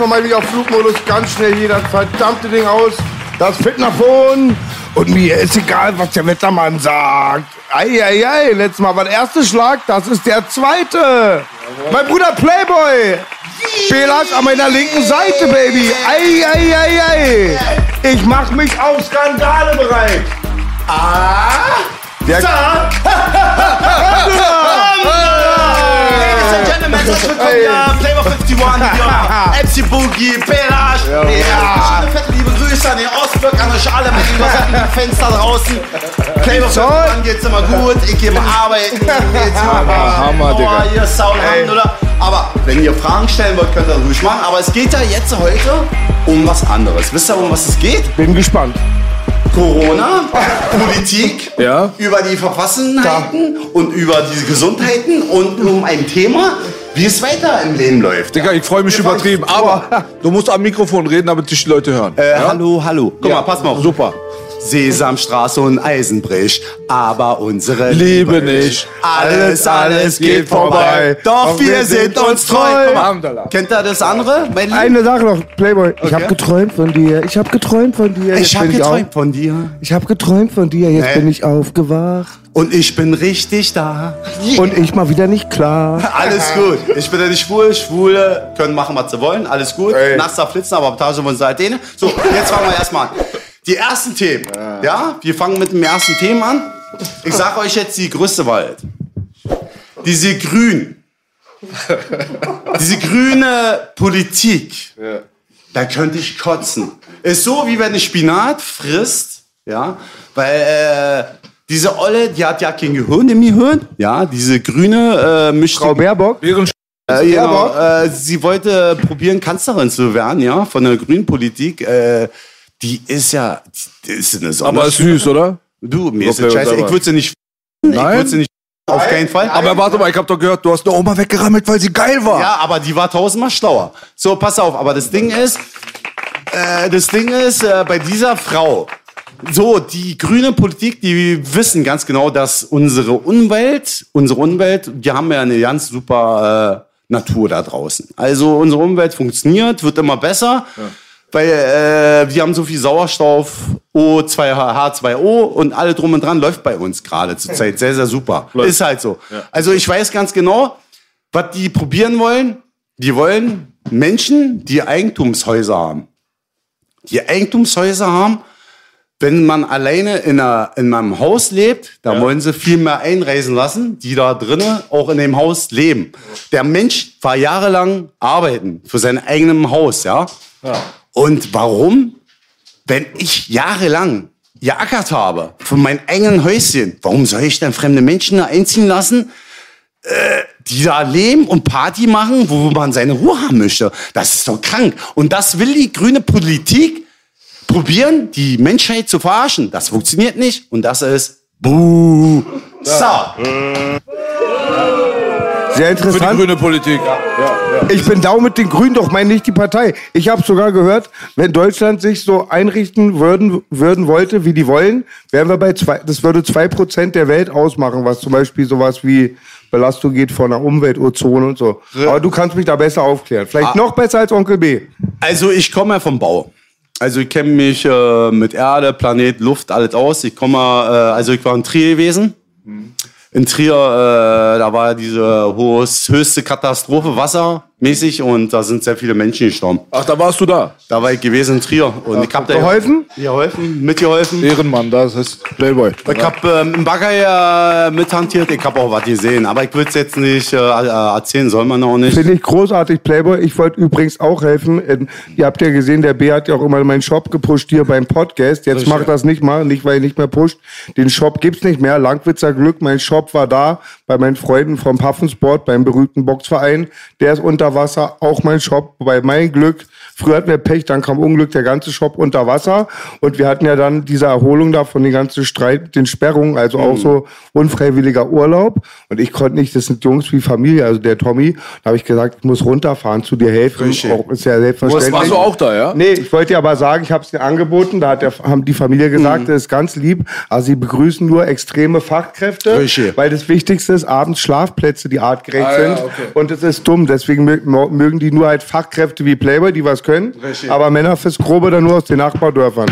Oh, oh, erstmal mal wieder auf Flugmodus, ganz schnell hier das verdammte Ding aus. Das Fitnachphone. Und mir ist egal, was der Wettermann sagt. Eieiei, ei, ei. letztes Mal war der erste Schlag, das ist der zweite. Mein Bruder Playboy. Belas an meiner linken Seite, Baby. Eieiei, ei, ei. Ich mach mich auf Skandale bereit. Ah, der Ladies and Gentlemen, herzlich willkommen ja, Flavor 51 hier. MC Boogie, Pelash. Ja. Schöne fette liebe Grüße an den Ostblock, an euch alle mit den wasserlichen Fenster draußen. Flavor 51 geht's immer gut, ich gehe mal arbeiten, geht's mal Hammer, Digga. hier Sound oder? Aber wenn ihr Fragen stellen wollt, könnt ihr das ruhig machen. Aber es geht ja jetzt heute um was anderes. Wisst ihr, um was es geht? Bin gespannt. Corona, Politik, Ja. über die Verfassenheiten und über diese Gesundheiten und um ein Thema, wie es weiter im Leben läuft. Digga, ich freue mich Wir übertrieben. Aber du musst am Mikrofon reden, damit dich die Leute hören. Äh, Hallo, hallo. Guck Ja. mal, pass mal auf. Super. Sesamstraße und Eisenbrich, aber unsere Liebe nicht. Alles, alles geht vorbei. Doch wir sind uns treu. Kennt ihr das andere? Eine Sache noch, Playboy. Ich hab geträumt von dir. Ich hab geträumt von dir. Jetzt Ich hab bin geträumt auf- von dir Ich hab geträumt von dir. Jetzt Nee. bin ich aufgewacht. und ich bin richtig da. Und ich mal wieder nicht klar. Alles gut. Ich bin ja nicht schwul. Schwule können machen, was sie wollen. Alles gut. Nasser flitzen, aber Tage von Seitene. So, jetzt fangen wir erstmal an. Die ersten Themen. Ja, wir fangen mit dem ersten Thema an. Ich sage euch jetzt die größte Wahrheit. Diese Grün. Diese grüne Politik. Da könnte ich kotzen. Ist so, wie wenn du Spinat frisst. Ja, weil äh, diese Olle, die hat ja kein Gehirn im Gehirn. Ja, diese grüne äh, mischt Frau Baerbock. Während äh, genau, äh, sie wollte probieren, Kanzlerin zu werden, ja, von der Grünen Politik. Äh, die ist ja, die ist eine aber ist süß, oder? Du, mir ist das scheiße. Ich würde sie nicht. Ich Nein? würde sie nicht. Auf keinen Fall. Aber warte mal, ich hab doch gehört, du hast eine Oma weggerammelt, weil sie geil war. ja, aber die war tausendmal schlauer. So, pass auf. Aber das Ding ist, äh, das Ding ist, äh, bei dieser Frau, so, die grüne Politik, die wissen ganz genau, dass unsere Umwelt, unsere Umwelt, wir haben ja eine ganz super äh, Natur da draußen. Also unsere Umwelt funktioniert, wird immer besser, weil äh, wir haben so viel Sauerstoff, O2, H2O und alle drum und dran läuft bei uns gerade zurzeit sehr, sehr super. Ist halt so. Also ich weiß ganz genau, was die probieren wollen. Die wollen Menschen, die Eigentumshäuser haben. Die Eigentumshäuser haben, wenn man alleine in, einer, in einem Haus lebt, da wollen sie viel mehr einreisen lassen, die da drinnen auch in dem Haus leben. Der Mensch war jahrelang arbeiten für sein eigenes Haus, ja. Und warum? Wenn ich jahrelang geackert habe für mein eigenen Häuschen, warum soll ich dann fremde Menschen da einziehen lassen? die da leben und Party machen, wo man seine Ruhe haben möchte. Das ist doch krank. Und das will die grüne Politik probieren, die Menschheit zu verarschen. Das funktioniert nicht. Und das ist Buh. So. Sehr Für die interessant. grüne Politik. Ich bin da mit den Grünen, doch meine nicht die Partei. Ich habe sogar gehört, wenn Deutschland sich so einrichten würden, würden wollte, wie die wollen, wären wir bei zwei, das würde zwei Prozent der Welt ausmachen, was zum Beispiel sowas wie Belastung geht von der Umwelt, Ozon und so. Aber du kannst mich da besser aufklären. Vielleicht noch besser als Onkel B. Also ich komme ja vom Bau. Also ich kenne mich äh, mit Erde, Planet, Luft, alles aus. Ich komme, äh, also ich war in Trier gewesen. In Trier, äh, da war diese höchste Katastrophe, Wasser. Mäßig und da sind sehr viele Menschen gestorben. Ach, da warst du da. Da war ich gewesen in Trier und ich hab da Geholfen? geholfen, mitgeholfen. Ehrenmann, das ist Playboy. Ich hab ähm, im Bagger äh, mithantiert, ich hab auch was gesehen, aber ich würde es jetzt nicht äh, äh, erzählen, soll man auch nicht. Finde ich großartig, Playboy. Ich wollte übrigens auch helfen. Ähm, Ihr habt ja gesehen, der B hat ja auch immer meinen Shop gepusht hier beim Podcast. Jetzt macht das nicht mal, nicht weil ich nicht mehr pusht. Den Shop gibt's nicht mehr. Langwitzer Glück, mein Shop war da bei meinen Freunden vom Paffensport, beim berühmten Boxverein. Der ist unter Wasser, auch mein Shop. Bei mein Glück. Früher hatten wir Pech, dann kam Unglück, der ganze Shop unter Wasser. Und wir hatten ja dann diese Erholung da von den ganzen Streit den Sperrungen, also auch so unfreiwilliger Urlaub. Und ich konnte nicht, das sind Jungs wie Familie, also der Tommy. Da habe ich gesagt, ich muss runterfahren, zu dir helfen. Richtig. Auch, ist ja selbstverständlich. Warst du auch da, ja? Nee, ich wollte dir aber sagen, ich habe es dir angeboten, da hat der, haben die Familie gesagt, das ist ganz lieb, aber sie begrüßen nur extreme Fachkräfte, Richtig. weil das Wichtigste ist abends Schlafplätze, die artgerecht Ah, ja, sind okay. und es ist dumm, deswegen mögen die nur halt Fachkräfte wie Playboy, die was können, Richtig. aber Männer fürs Grobe dann nur aus den Nachbardörfern.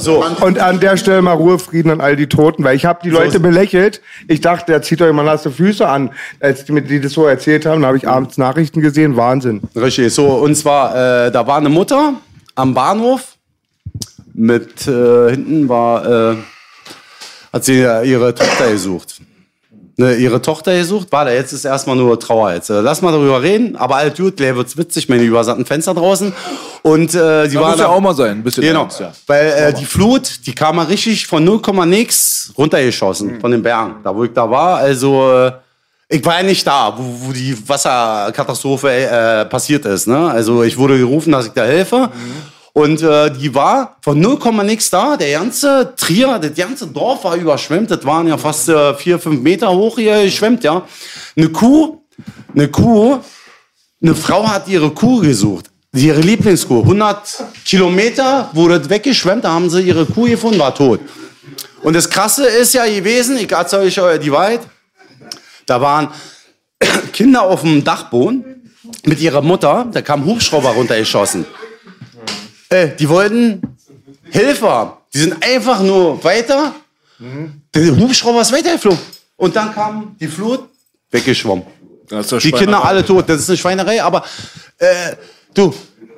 So, Und an der Stelle mal Ruhe, Frieden an all die Toten, weil ich habe die Leute belächelt. Ich dachte, der zieht euch mal nasse Füße an. Als die mir die das so erzählt haben, da habe ich abends Nachrichten gesehen. Wahnsinn. richtig. So, und zwar, äh, da war eine Mutter am Bahnhof mit, äh, hinten war, äh, hat sie ihre Tochter gesucht. Ne, ihre Tochter gesucht, warte, jetzt ist erstmal nur Trauer jetzt. Äh, Lass mal darüber reden, aber alt gut, gleich wird's witzig, meine übersatten Fenster draußen. Und äh, die Da waren muss ja auch mal sein, ein bisschen Genau, ernst, ja. weil äh, die Flut, die kam mal richtig von 0, nix runtergeschossen von den Bergen, da wo ich da war. Also äh, ich war ja nicht da, wo, wo die Wasserkatastrophe äh, passiert ist. Ne? Also ich wurde gerufen, dass ich da helfe. Und äh, die war von 0, nix da. Der ganze Trier, das ganze Dorf war überschwemmt. Das waren ja fast äh, vier, fünf Meter hoch hier geschwemmt, ja. Eine Kuh, eine Kuh, eine Frau hat ihre Kuh gesucht. Ihre Lieblingskuh. 100 Kilometer wurde weggeschwemmt, da haben sie ihre Kuh gefunden, war tot. Und das Krasse ist ja gewesen, ich erzähle euch äh, die Wahrheit, da waren Kinder auf dem Dachboden mit ihrer Mutter, da kam Hubschrauber runtergeschossen. Äh, die wollten haben. Die sind einfach nur weiter. Der Hubschrauber ist weitergeflogen. Und dann kam die Flut, weggeschwommen. Die Kinder alle tot. Das ist eine Schweinerei, aber äh, du,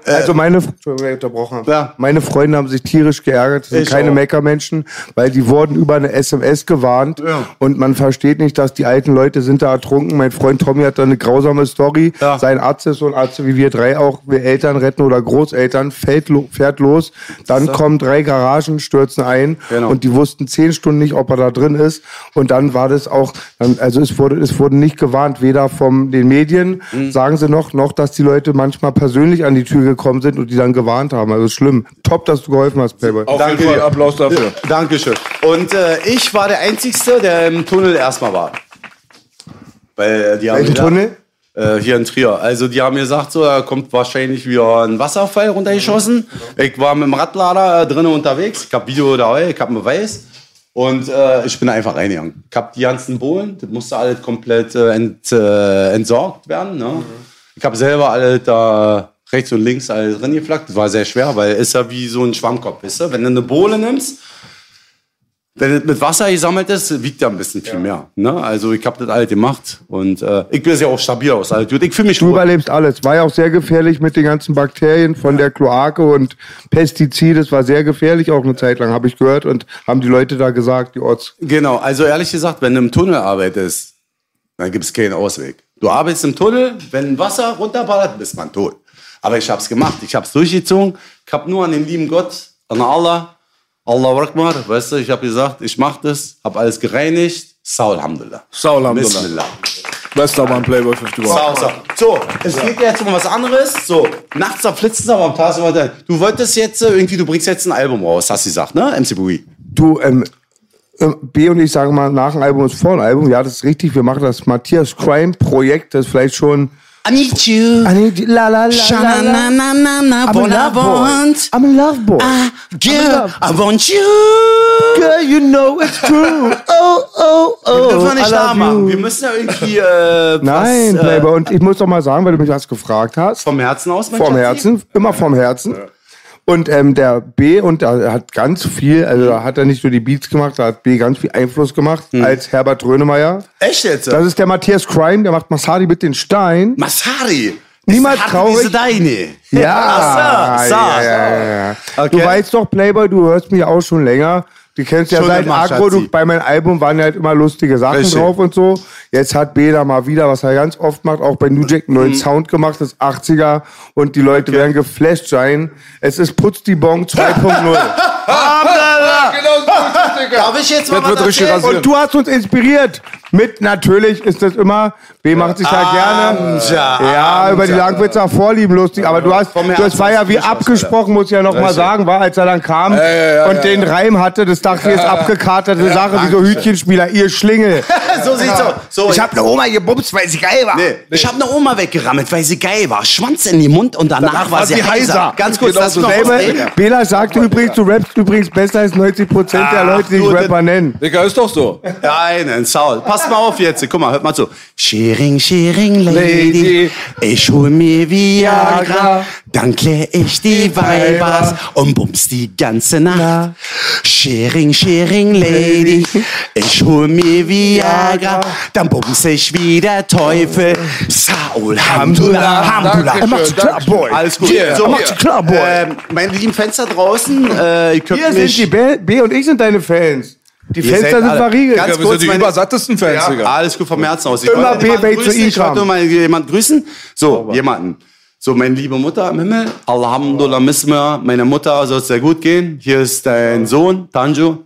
Also meine, unterbrochen. Ja. meine Freunde haben sich tierisch geärgert. Das sind Ich keine. Meckermenschen, weil die wurden über eine SMS gewarnt. Ja. Und man versteht nicht, dass die alten Leute sind da ertrunken. Mein Freund Tommy hat da eine grausame Story. Ja. Sein Arzt ist so ein Arzt wie wir drei auch. Wir Eltern retten oder Großeltern. Fällt, lo- fährt los. Dann kommen drei Garagen, stürzen ein. Genau. Und die wussten zehn Stunden nicht, ob er da drin ist. Und dann war das auch, also es wurde, es wurde nicht gewarnt, weder von den Medien, Mhm. sagen sie noch, noch, dass die Leute manchmal persönlich an die Tür gekommen sind und die dann gewarnt haben. Also schlimm. Top, dass du geholfen hast, Playboy. Auf Danke jeden Fall. Applaus dafür. Dankeschön. Und äh, ich war der Einzige, der im Tunnel erstmal war. Weil äh, die haben Welchen gesagt- Tunnel? Äh, hier in Trier. Also die haben mir gesagt, so, da kommt wahrscheinlich wieder ein Wasserfall runtergeschossen. Ich war mit dem Radlader äh, drinnen unterwegs. Ich hab Video dabei, ich hab einen Beweis. Und äh, ich bin einfach reingegangen. Ich hab die ganzen Bohlen, das musste alles komplett äh, ent, äh, entsorgt werden. Ne? Ich habe selber alles da rechts und links alles drin geflackt. Das war sehr schwer, weil ist ja wie so ein Schwammkopf, weißt du? Wenn du eine Bohle nimmst, wenn es mit Wasser gesammelt ist, wiegt ja ein bisschen viel mehr. Ne? Also ich habe das alles gemacht und äh, ich bin ja auch stabil aus. alles gut. Ich fühle mich Du gut. überlebst alles. War ja auch sehr gefährlich mit den ganzen Bakterien von der Kloake und Pestizide. Es war sehr gefährlich auch eine Zeit lang, habe ich gehört. Und haben die Leute da gesagt, die Orts. Genau, also ehrlich gesagt, wenn du im Tunnel arbeitest, dann gibt es keinen Ausweg. Du arbeitest im Tunnel, wenn Wasser runterballert, bist man tot. Aber ich habe es gemacht, ich habe es durchgezogen. Ich habe nur an den lieben Gott, an Allah, Allah Akbar, weißt du, ich habe gesagt, ich mache das, habe alles gereinigt. Saul Alhamdulillah. Saul Alhamdulillah. Bismillah. Bester Mann, Playboy 50 Sau, sau. So, es geht jetzt um was anderes. So, nachts da flitzen aber am Tag. Du wolltest jetzt äh, irgendwie, du bringst jetzt ein Album raus, hast du gesagt, ne? MC Boogie. Du, ähm, ähm, B und ich sagen mal, nach dem Album ist vor dem Album. Ja, das ist richtig. Wir machen das Matthias Crime Projekt. Das vielleicht schon. I need you. Ah, nee, die- la, la, la, la, la. na, I'm a love boy. I'm a love boy. Girl, I want you. Girl, you know it's true. Oh, oh, oh. Wir dürfen I nicht da machen. you. Wir müssen ja irgendwie äh, Nein, was, äh, Playboy. Und ich muss doch mal sagen, weil du mich das gefragt hast. vom Herzen aus. mein Vom. Herzen, immer vom Herzen. Und ähm, der B und er hat ganz viel, also da hat er nicht nur die Beats gemacht, da hat B ganz viel Einfluss gemacht als Herbert Rönemeyer. Echt jetzt? Das ist der Matthias Crime, der macht Masadi mit den Stein. Masari. Niemals traurig. Deine. Ja, Ach so, so. ja, ja, ja. Okay. Du weißt doch, Playboy, du hörst mich auch schon länger. Du kennst ja Schon seit immer, Agro, du, bei meinem Album waren ja halt immer lustige Sachen Richtig. drauf und so. Jetzt hat Beda mal wieder, was er ganz oft macht, auch bei New Jack einen neuen Mhm. Sound gemacht, das 80er. Und die Leute werden geflasht sein. Es ist Putz die Bon 2.0. Darf ich jetzt mal Das wird was richtig erzählen? rasiert. und du hast uns inspiriert. Mit, natürlich ist das immer, B macht sich ja gerne. Amja, Ja, über die Langwitzer Vorlieben lustig. Aber du hast, Vom das war ja wie abgesprochen, muss ich ja noch mal sagen, war, als er dann kam ja, ja, und ja, den Reim hatte, das dachte ich, ist abgekaterte Sache, wie so Hütchenspieler, ihr Schlingel. so sieht's aus. So, Ich hab eine Oma gebumst, weil sie geil war. Nee, ich habe eine Oma weggerammelt, weil sie geil war. Schwanz in den Mund und danach, war sie heiser. Ganz kurz, Genau lass so mich noch was Selber, reden. Bela sagte übrigens, du rappst übrigens besser als 90 Prozent der Leute, die das- Rapper nennen. Digga, ist doch so. Einen Saul. Passt mal auf jetzt. Guck mal, hört mal zu. Sharing, sharing, lady. Lady. Ich hol mir Viagra. Dann klär ich die Weibers und bums die ganze Nacht. Sharing, sharing, lady. Ich hol mir Viagra. Dann bums ich wie der Teufel. Saul, Hamdullah, Hamdullah. Dankeschön, Mach's klar. Boy. Alles gut. Hier, so, hier. macht's klar, Boy. Ähm, meine lieben Fenster draußen, äh, könnt Hier sind mich... die B, B und ich sind deine Fans. Die Ihr Fenster sind alle- verriegelt. Ganz wir kurz, sind die meine- übersattesten Fans, Digga. Alles gut vom Herzen aus. Ich Immer B-Bay zu Ich wollte mal jemanden grüßen. So, jemanden. So, meine liebe Mutter im Himmel. Alhamdulillah, Mismir. Meine Mutter soll es sehr gut gehen. Hier ist dein Sohn, Tanjo.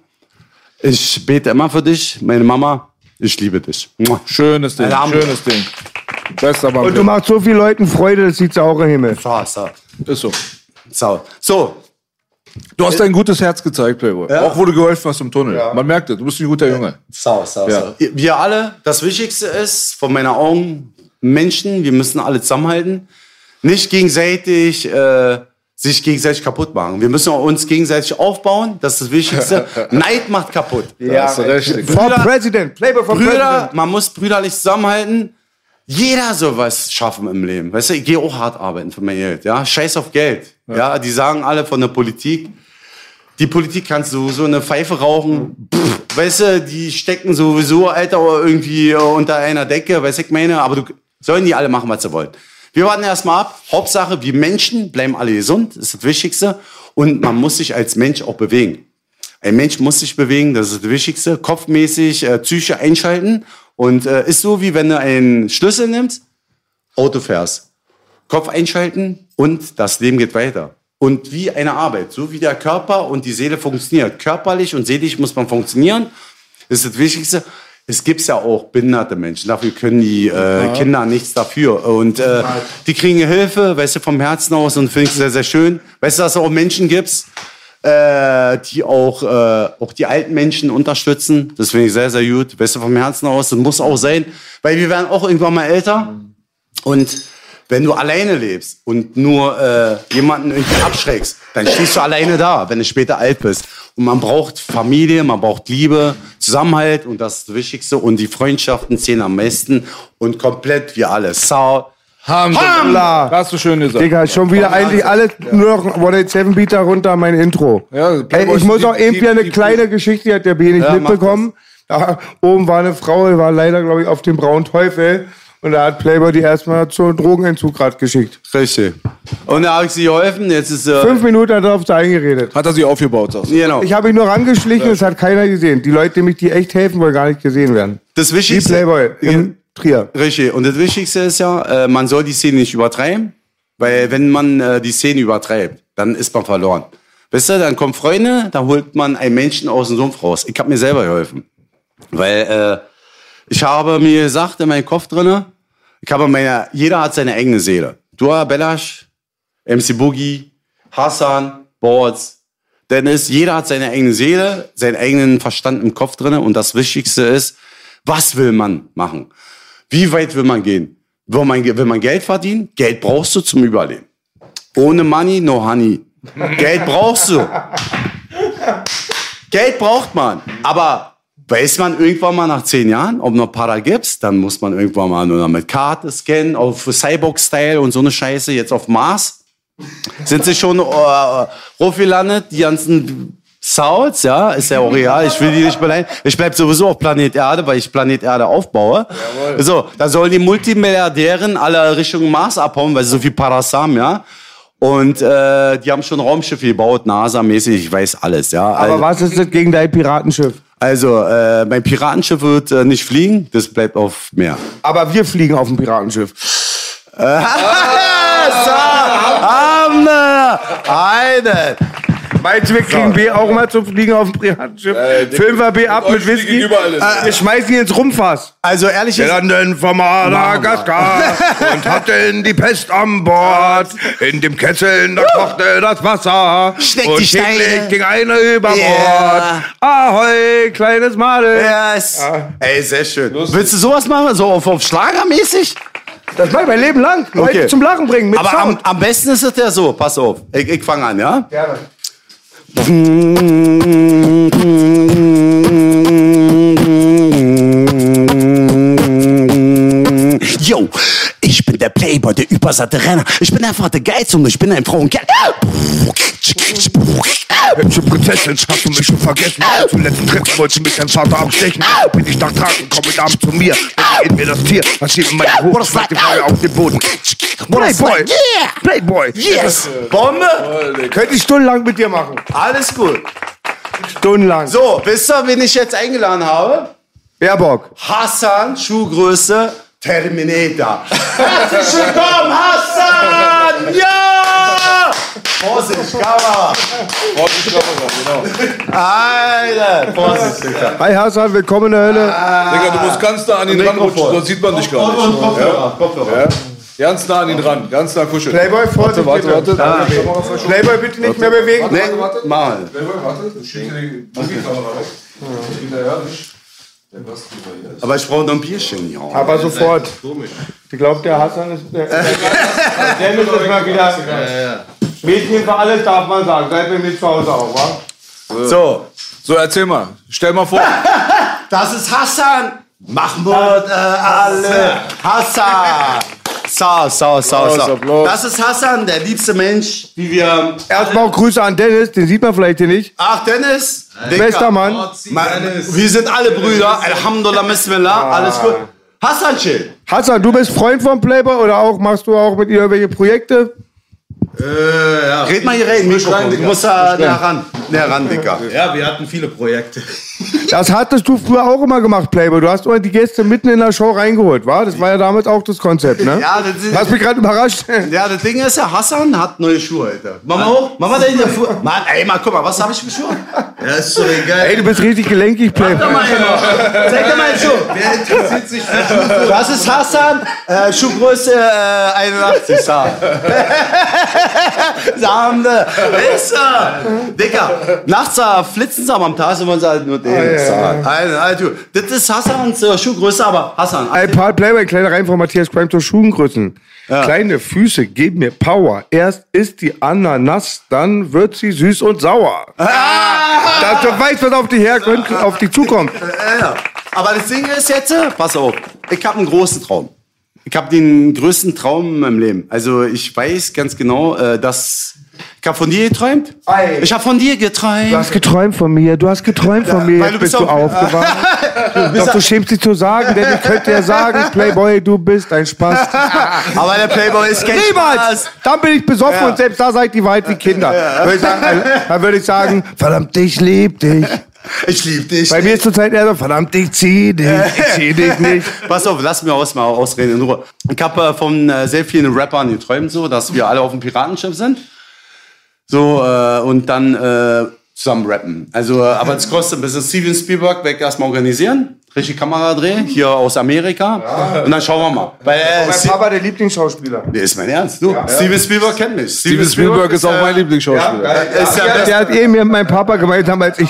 Ich bete immer für dich. Meine Mama, ich liebe dich. Schönes Ding, schönes Ding. Bester Mann. Und du machst so vielen Leuten Freude, das sieht auch im Himmel. Ist so. So, so. Du hast dein gutes Herz gezeigt, Playboy. Auch wo du geholfen hast im Tunnel. Man merkt es, du bist ein guter Junge. So, so, Ja. so. Wir alle, das Wichtigste ist, von meiner Augen, Menschen, wir müssen alle zusammenhalten. Nicht gegenseitig, äh, sich gegenseitig kaputt machen. Wir müssen uns gegenseitig aufbauen, das ist das Wichtigste. Neid macht kaputt. Ja, du recht. For Brüder- President, Playboy for Brüder, President. man muss brüderlich zusammenhalten. Jeder soll was schaffen im Leben. Weißt du, ich gehe auch hart arbeiten für mein Geld. Ja, scheiß auf Geld. Ja, die sagen alle von der Politik. Die Politik kannst du so eine Pfeife rauchen. Pff, weißt du, die stecken sowieso, Alter, irgendwie unter einer Decke. Weißt du, ich meine, aber du, sollen die alle machen, was sie wollen. Wir warten erstmal ab. Hauptsache, wir Menschen bleiben alle gesund. Das ist das Wichtigste. Und man muss sich als Mensch auch bewegen. Ein Mensch muss sich bewegen, das ist das Wichtigste. Kopfmäßig äh, Psyche einschalten. Und äh, ist so, wie wenn du einen Schlüssel nimmst, Auto fährst. Kopf einschalten und das Leben geht weiter. Und wie eine Arbeit, so wie der Körper und die Seele funktioniert. Körperlich und seelisch muss man funktionieren. Das ist das Wichtigste. Es gibt ja auch behinderte Menschen, dafür können die äh, Kinder nichts dafür. Und äh, die kriegen Hilfe, weißt du, vom Herzen aus und finde ich sehr, sehr schön. Weißt du, dass es auch Menschen gibt, äh, die auch, äh, auch die alten Menschen unterstützen. Das finde ich sehr, sehr gut. Weißt du, vom Herzen aus. Das muss auch sein, weil wir werden auch irgendwann mal älter. Und wenn du alleine lebst und nur äh, jemanden irgendwie abschreckst, dann stehst du alleine da, wenn du später alt bist. Und man braucht Familie, man braucht Liebe, Zusammenhalt und das ist das Wichtigste. Und die Freundschaften zählen am meisten und komplett wie alles. Sau. Hamdullah. Hast du schön gesagt. Digga, schon wieder eigentlich alles nur noch 187 Beater runter, mein Intro. Ja, Ey, ich muss auch irgendwie die- eine die- kleine Geschichte, die hat der B nicht Ja, mitbekommen. Da oben war eine Frau, die war leider, glaube ich, auf dem braunen Teufel. Und da hat Playboy die erstmal zur Drogenentzug grad geschickt. Richtig. Und da habe ich sie geholfen. Jetzt ist äh, Fünf Minuten hat er auf sie eingeredet. Hat er sich aufgebaut, sagst du. genau. Ich habe ihn nur rangeschlichen, das hat keiner gesehen. Die Leute, die mich die echt helfen, wollen gar nicht gesehen werden. Das Wie Wichtigste. Playboy in Trier. Richtig. Und das Wichtigste ist ja, äh, man soll die Szene nicht übertreiben, weil wenn man äh, die Szene übertreibt, dann ist man verloren. Weißt du, dann kommen Freunde, da holt man einen Menschen aus dem Sumpf raus. Ich habe mir selber geholfen. Weil äh, ich habe mir gesagt in meinem Kopf drinne, ich habe meine, jeder hat seine eigene Seele. Dua, Belash, MC Boogie, Hassan, Boards, Dennis, jeder hat seine eigene Seele, seinen eigenen Verstand im Kopf drinne und das Wichtigste ist, was will man machen? Wie weit will man gehen? Will man, will man Geld verdienen? Geld brauchst du zum Überleben. Ohne Money, no honey. Geld brauchst du. Geld braucht man. Aber weiß man irgendwann mal nach zehn Jahren, ob noch Para gibt's, dann muss man irgendwann mal nur noch mit Karte scannen, auf Cyborg-Style und so eine Scheiße, jetzt auf Mars. Sind sie schon äh, hochgelandet, die ganzen Souths, ja, ist ja auch real. Ich will die nicht beleidigen. Ich bleib sowieso auf Planet Erde, weil ich Planet Erde aufbaue. So, da sollen die Multimilliardären alle Richtung Mars abhauen, weil sie so viel Paras haben, ja. Und äh, die haben schon Raumschiffe gebaut, NASA-mäßig, ich weiß alles, ja. Aber was ist das gegen dein Piratenschiff? Also, äh, mein Piratenschiff wird äh, nicht fliegen, das bleibt auf Meer. Aber wir fliegen auf dem Piratenschiff. Hammer! Eine! Meinst du, wir kriegen B auch mal zum Fliegen auf dem Piratenschiff? Füllen wir B ab mit Whisky? Wir schmeißen ihn ins Rumfass. Also ehrlich Wir ist, landen vom Madagaskar und hatten die Pest an Bord. In dem Kessel, da kochte das Wasser. Steckt und die Steine. täglich ging einer über Bord. Yeah. Ahoi, kleines Madel. yes. Ey, sehr schön. Willst du sowas machen? So auf, auf Schlagermäßig? Das mache ich mein Leben lang. Leute Okay. zum Lachen bringen mit Aber am, am besten ist es ja so, pass auf. Ich, ich fange an, ja? Gerne. mm-hmm. Ich der Playboy, der übersatte Renner. Ich bin einfach der Geiz und ich bin ein Frauenkerl. Hübsche Prinzessin, hast du mich schon vergessen? Zuletzt Treffen wollte mich dein Vater abstechen. Bin ich nach Tragen, komm mit Abend zu mir. Dann in mir das Tier, was steht in meinem Hof, schmeißt die Frage auf den Boden. Playboy, Yeah! Playboy. Yes! Bombe! Könnte ich stundenlang mit dir machen. Alles gut. Stundenlang. So, wisst ihr, wen ich jetzt eingeladen habe? Baerbock. Hassan, Schuhgröße, Terminator. Herzlich willkommen, Hassan! Ja! Vorsicht, Kamera. Ordentlich Kamera, genau. Alter, Vorsicht, Digga. Hi Hassan, willkommen in der Hölle. Digga, du musst ganz nah an ihn ranrutschen, sonst sieht man dich gar nicht. Kopfhörer, Kopfhörer. Ja? Ganz nah an ihn ran, ganz nah kuscheln. Playboy, Vorsicht Warte, bitte. warte, warte. Playboy, bitte nicht mehr bewegen. Nee, mal. Playboy, warte, ich schicke die Mobilkamera weg. Der Basti war hier. Aber ich brauche noch ein Bierchen, ja. Aber sofort. Ich glaube, der Hassan ist... Der, der, Dennis ist mal wieder... Mädchen für alles darf man sagen. Seid mir mit zu Hause auch, wa? So, So, erzähl mal. Stell mal vor. das ist Hassan. Mahmoud äh, alle. Hassan. So, Applaus, so. Applaus. Das ist Hassan, der liebste Mensch, wie wir. Erstmal Grüße an Dennis, den sieht man vielleicht hier nicht. Ach, Dennis. Dicker. Bester Mann. Ma- Wir sind alle Brüder. Alhamdulillah, Bismillah. Alles gut. Hassan, chill. Hassan, du bist Freund von Playboy oder auch machst du auch mit ihr irgendwelche Projekte? Red mal hier rein, Mikrofon. Du musst da näher ran. Näher ran, Dicker. Ja, wir hatten viele Projekte. Das hattest du früher auch immer gemacht, Playboy. Du hast immer die Gäste mitten in der Show reingeholt, wa? Das war ja damals auch das Konzept, ne? Ja, das ist- Hast mich gerade überrascht. Ja, das Ding ist ja, Hassan hat neue Schuhe, Alter. Mama hoch. Mama da in der Fu Mann, ey, mal, guck mal, was habe ich für Schuhe? Ja, ist so egal. Ey, du bist richtig gelenkig, Playboy. Zeig dir mal den Schuh. Wer interessiert sich für Schuhe? Das ist Hassan, äh, Schuhgröße äh, 81, Sam. Samde, ist er. Dicker, nachts äh, flitzen sie am Tag, sind wir uns halt nur den. Alter, Alter, das ist Hassans äh, Schuhgröße, aber Hassan. Ein paar Playboy, kleine Rein von Matthias Crime zur Schuhengrößen. Kleine Füße geben mir Power. Erst ist die Ananas, dann wird sie süß und sauer. Dass du weißt, was auf dich herkommt, auf dich zukommt. Ja, ja. Aber das Ding ist jetzt, äh, pass auf, ich habe einen großen Traum. Ich habe den größten Traum in meinem Leben. Also ich weiß ganz genau, äh, dass ich habe von dir geträumt. Ei. Ich habe von dir geträumt. Du hast geträumt von mir, du hast geträumt von mir, weil du bist bist du aufgewacht. Doch du schämst dich zu sagen, denn ich könnte ja sagen, Playboy, du bist ein Spaß. Aber der Playboy ist kein Niemals! Spaß. Dann bin ich besoffen und selbst da seid die Wahrheit wie Kinder. Würde ich sagen, also, dann würde ich sagen, verdammt, ich lieb dich. Ich liebe dich. Bei mir ist zurzeit eher so, verdammt, ich zieh dich, ich zieh dich nicht. Pass auf, lass mir aus, mal ausreden in Ruhe. Ich habe äh, von äh, sehr vielen Rappern geträumt, so, dass wir alle auf dem Piratenschiff sind. So, äh, und dann äh, zusammen rappen. Also, äh, aber es kostet ein bisschen. Steven Spielberg weg erstmal organisieren. Richtig Kamera drehen, hier aus Amerika. Und dann schauen wir mal. Weil, äh, Mein Papa, der Lieblingsschauspieler. Nee, ist mein Ernst. Du, Steven Spielberg kennt mich. Steven Spielberg ist auch mein Lieblingsschauspieler. Ist der, Der hat eh mir mein Papa gemeint damals ich.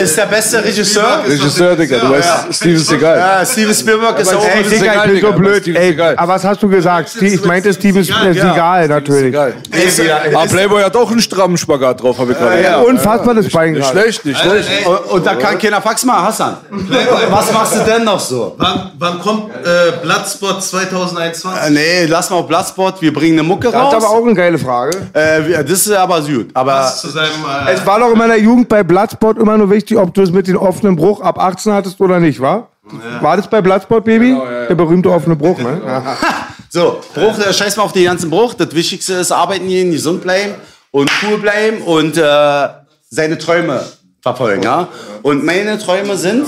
ist der beste Regisseur. Regisseur, Digga, du weißt, Steven ist egal. Ja, Steven Spielberg ist auch Ey, ist Digga, ich bin so blöd. Steven ist Ey, egal. aber was hast du gesagt? Ich meinte Steven Seagal, natürlich. Egal. Ist, Aber Playboy hat auch einen strammen Spagat drauf, habe ich gerade. Ja, Unfassbar das Bein Nicht gerade. schlecht, nicht schlecht. und, und da kann keiner Fax machen, Hassan. Was machst du denn noch so? Wann, wann kommt äh, Bloodspot 2021? Äh, nee, lass mal auf Bloodspot, wir bringen eine Mucke Das raus. ist aber auch eine geile Frage. äh, das ist aber gut. Aber seinem. Äh, Es war doch in meiner Jugend bei Bloodsport immer nur wichtig, ob du es mit dem offenen Bruch ab 18 hattest oder nicht, wa? War das bei Bloodsport, Baby? Der berühmte offene Bruch, ne? Ja. so, Bruch, äh, scheiß mal auf den ganzen Bruch. Das Wichtigste ist arbeiten gehen, gesund bleiben und cool bleiben und äh, seine Träume verfolgen. Ja? Und meine Träume sind.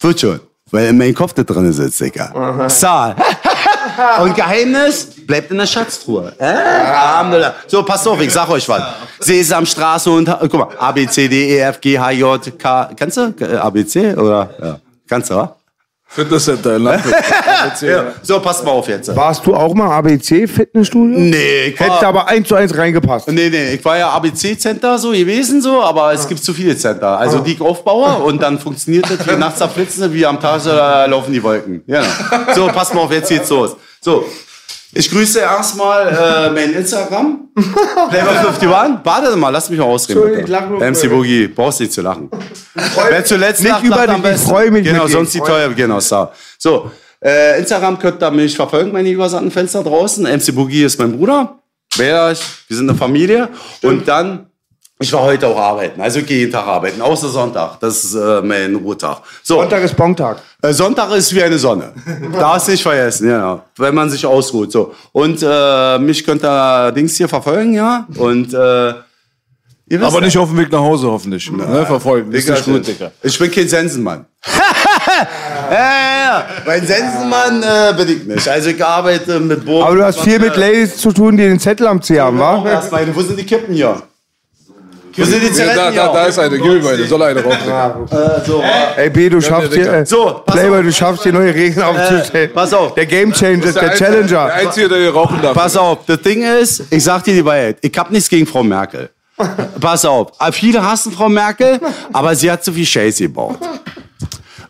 Wird schon. Weil in meinem Kopf da drin sitzt, Digga. Zahl. Und Geheimnis bleibt in der Schatztruhe. Äh? So, passt auf, ich sag euch was. Sesamstraße und, guck mal, A, B, C, D, E, F, G, H, J, K. Kennst du? Äh, A, B, C? Oder? Ja. Kannst du, wa? Fitnesscenter in Landwirt. Ja. So, passt mal auf jetzt. Warst du auch mal ABC Fitnessstudio? Nee, ich war, Hätte aber eins zu eins reingepasst. nee, nee, ich war ja ABC-Center so gewesen, so, aber es gibt zu viele Center. Also die ich aufbaue und dann funktioniert das wie nachts zerflitzen, wie am Tag äh, laufen die Wolken. Ja. So, passt mal auf, jetzt geht's los. So, ich grüße erstmal äh, mein Instagram. Playboy 51. Warte mal, lass mich mal ausreden. Nur MC. Boogie, brauchst nicht zu lachen. Wer zuletzt Nicht lacht, über lacht dich, ich besten. freu mich Genau, sonst die teuer, genau, so. So, äh, Instagram könnt ihr mich verfolgen, meine übersandten Fenster draußen. MC Boogie ist mein Bruder. Wer ich, wir sind eine Familie. Und dann, ich war heute auch arbeiten, also ich gehe jeden Tag arbeiten, außer Sonntag. Das ist äh, mein Ruhetag. So, Sonntag ist Bontag. äh, Sonntag ist wie eine Sonne. Darfst nicht vergessen, genau. Wenn man sich ausruht. So. Und äh, mich könnt ihr Dings hier verfolgen, ja. Und äh, ihr wisst Aber ja. nicht auf dem Weg nach Hause, hoffentlich. Ne, verfolgen. Ist Digga, nicht gut, Digga. Ich bin kein Sensenmann. ja, ja, ja. Mein Sensenmann äh, bin ich nicht. Also ich arbeite mit Bogen. Aber du hast viel mit Ladies zu tun, die den Zettel am Zeh haben, wa? Erstmal, wo sind die Kippen hier? Wo sind die Zigaretten da, hier? da, da ist eine. Gib ihm eine. Soll eine rauchen. Äh, so. Ey, B, du schaffst hier, äh, So, pass Playboy, du schaffst hier neue Regeln aufzustellen. pass auf. Der Game Changer, der Der Challenger. Einzige, der hier rauchen darf. Pass auf, das Ding ist, ich sag dir die Wahrheit, ich hab nichts gegen Frau Merkel. Pass auf, viele hassen Frau Merkel, aber sie hat so viel Scheiße gebaut.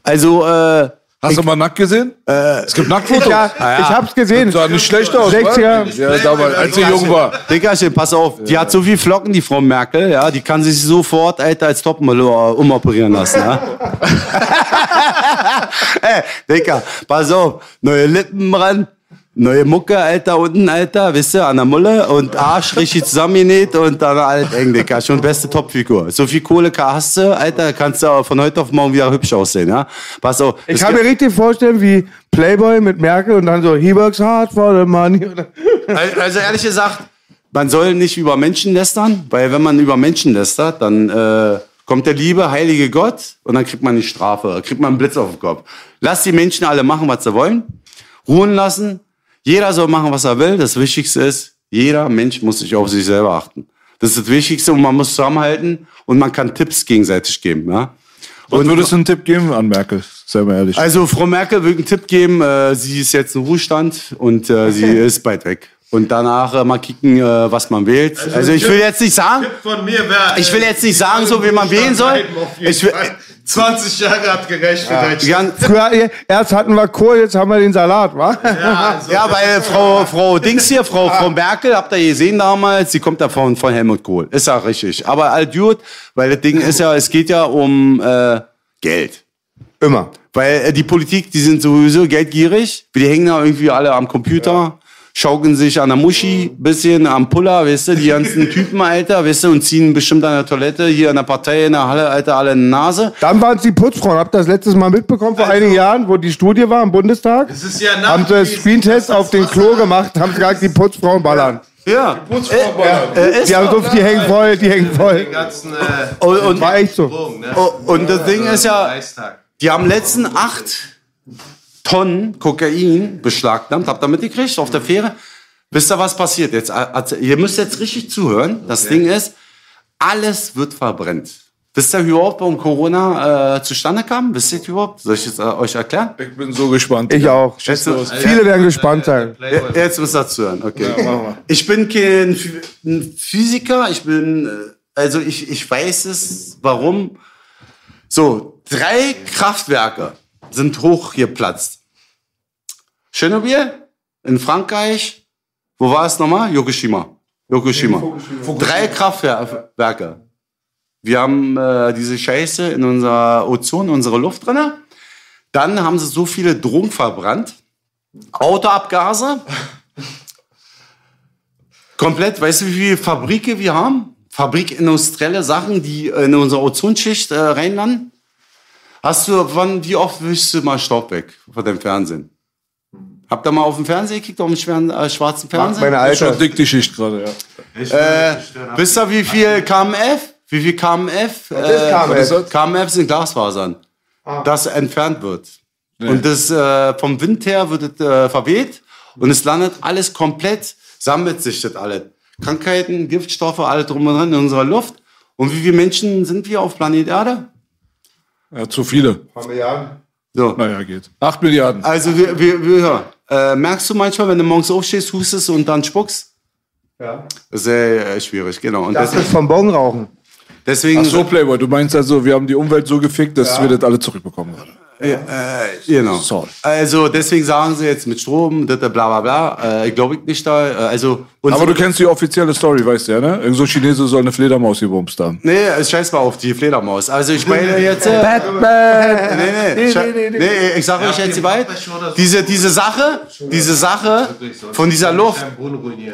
Also, äh, Hast du mal nackt gesehen? es gibt Nacktfotos. Ja, ich hab's gesehen. Sah nicht schlecht aus, 60er. wa? Ja, damals, als sie jung war. Diggerchen, pass auf, die hat so viel Flocken, die Frau Merkel, ja, die kann sich sofort, Alter, als Topmodel äh, umoperieren lassen, ja. Ey, Digga, pass auf, neue Lippen ran, neue Mucke, Alter, unten, Alter, wisst ihr, an der Mulle und Arsch richtig zusammengenäht und dann alt eng, Digga, schon beste Topfigur. So viel Kohle hast du, Alter, kannst du von heute auf morgen wieder hübsch aussehen, ja. Pass auf. Ich kann mir richtig vorstellen, wie Playboy mit Merkel und dann so, he works hard for the money. Al- Also ehrlich gesagt, man soll nicht über Menschen lästern, weil wenn man über Menschen lästert, dann äh, kommt der liebe, heilige Gott und dann kriegt man eine Strafe, kriegt man einen Blitz auf den Kopf. Lass die Menschen alle machen, was sie wollen, ruhen lassen. Jeder soll machen, was er will. Das Wichtigste ist, jeder Mensch muss sich auf sich selber achten. Das ist das Wichtigste und man muss zusammenhalten und man kann Tipps gegenseitig geben. Ja? Und würdest du einen Tipp geben an Merkel? Sei mal ehrlich. Also Frau Merkel will einen Tipp geben. Äh, sie ist jetzt im Ruhestand und äh, sie ist bald weg. Und danach äh, mal kicken, äh, was man wählt. Also, ich will jetzt nicht sagen, ich will jetzt nicht sagen, so wie man wählen soll. Ich will, 20 Jahre hat gereicht für ja, Früher, erst hatten wir Kohl, jetzt haben wir den Salat, wa? ja, weil Frau, Frau Dings hier, Frau, Frau Merkel, habt ihr gesehen damals, sie kommt da von, von Helmut Kohl. Ist ja richtig. Aber all gut, weil das Ding ist ja, es geht ja um äh, Geld. Immer. Weil äh, die Politik, die sind sowieso geldgierig. Die hängen da irgendwie alle am Computer, schaukeln sich an der Muschi, bisschen am Puller, weißt du, die ganzen Typen, Alter, weißt du, und ziehen bestimmt an der Toilette, hier in der Partei, in der Halle, Alter, alle in die Nase. Dann waren es die Putzfrauen. Habt ihr das letztes Mal mitbekommen, vor einigen Jahren, wo die Studie war im Bundestag? Das ist ja Haben sie einen Screentest auf den Klo gemacht, haben sie gesagt, die Putzfrauen ballern. Ja. Äh, die haben so, die hängen voll, die hängen voll. ganzen äh, Und, und, War echt so. Drogen, ne? oh, und das Ding ist ja, die haben letzten acht Tonnen Kokain beschlagnahmt. Habt ihr mitgekriegt auf der Fähre? Wisst ihr, was passiert jetzt? Also, Ihr müsst jetzt richtig zuhören. Das Ding ist, alles wird verbrennt. Wisst ihr überhaupt, warum Corona äh, zustande kam? Wisst ihr überhaupt? Soll ich es äh, euch erklären? Ich bin so gespannt. Ich auch. Schätzt du? Viele werden gespannt sein. Ja, Jetzt müsst ihr zuhören, okay. Ich bin kein Phy- ein Physiker, ich bin, äh, also ich, ich weiß es, warum. So, drei Kraftwerke sind hochgeplatzt. Tschernobyl in Frankreich, wo war es nochmal? Yokoshima. Yokoshima. Drei Kraftwerke. Wir haben äh, diese Scheiße in unserer Ozon, in unserer Luft drinne. Dann haben sie so viele Drogen verbrannt. Autoabgase. Komplett, weißt du, wie viele Fabrike wir haben? Fabrikindustrielle Sachen, die in unsere Ozonschicht äh, reinlanden. Hast du, wann, wie oft wischst du mal Staub weg von deinem Fernsehen? Habt ihr mal auf dem Fernseher gekickt, auf dem schweren, äh, schwarzen Fernsehen? Meine Alter. schon dick die Schicht gerade, ja. Äh, wisst ihr, wie viel KMF? Wie viel KMF? Was ist KMF? äh, KMF sind Glasfasern. Das entfernt wird. Und das äh, vom Wind her wird es äh, verweht und es landet alles komplett, sammelt sich das alles. Krankheiten, Giftstoffe, alles drum und dran in unserer Luft. Und wie viele Menschen sind wir auf Planet Erde? Ja, zu viele. So. Naja, geht. Acht Milliarden. Also wir, wir, wir äh, merkst du manchmal, wenn du morgens aufstehst, hustest und dann spuckst? Ja. Sehr äh, schwierig, genau. Und Das ist vom Bon rauchen. deswegen Ach so, Playboy, du meinst also, wir haben die Umwelt so gefickt, dass wir das alle zurückbekommen haben. Äh, genau. Sorry. Also deswegen sagen sie jetzt mit Strom, bla bla bla. Äh, ich glaube nicht da. Äh, also Aber du kennst die offizielle Story, weißt du ja, ne? Irgend so Chinese soll eine Fledermaus gebumst haben. Nee, es scheiß mal auf die Fledermaus. Also ich meine jetzt. Äh, Batman! nee, nee, nee, nee, nee, ich sage euch jetzt die weit. Diese, diese Sache, diese Sache von dieser Luft,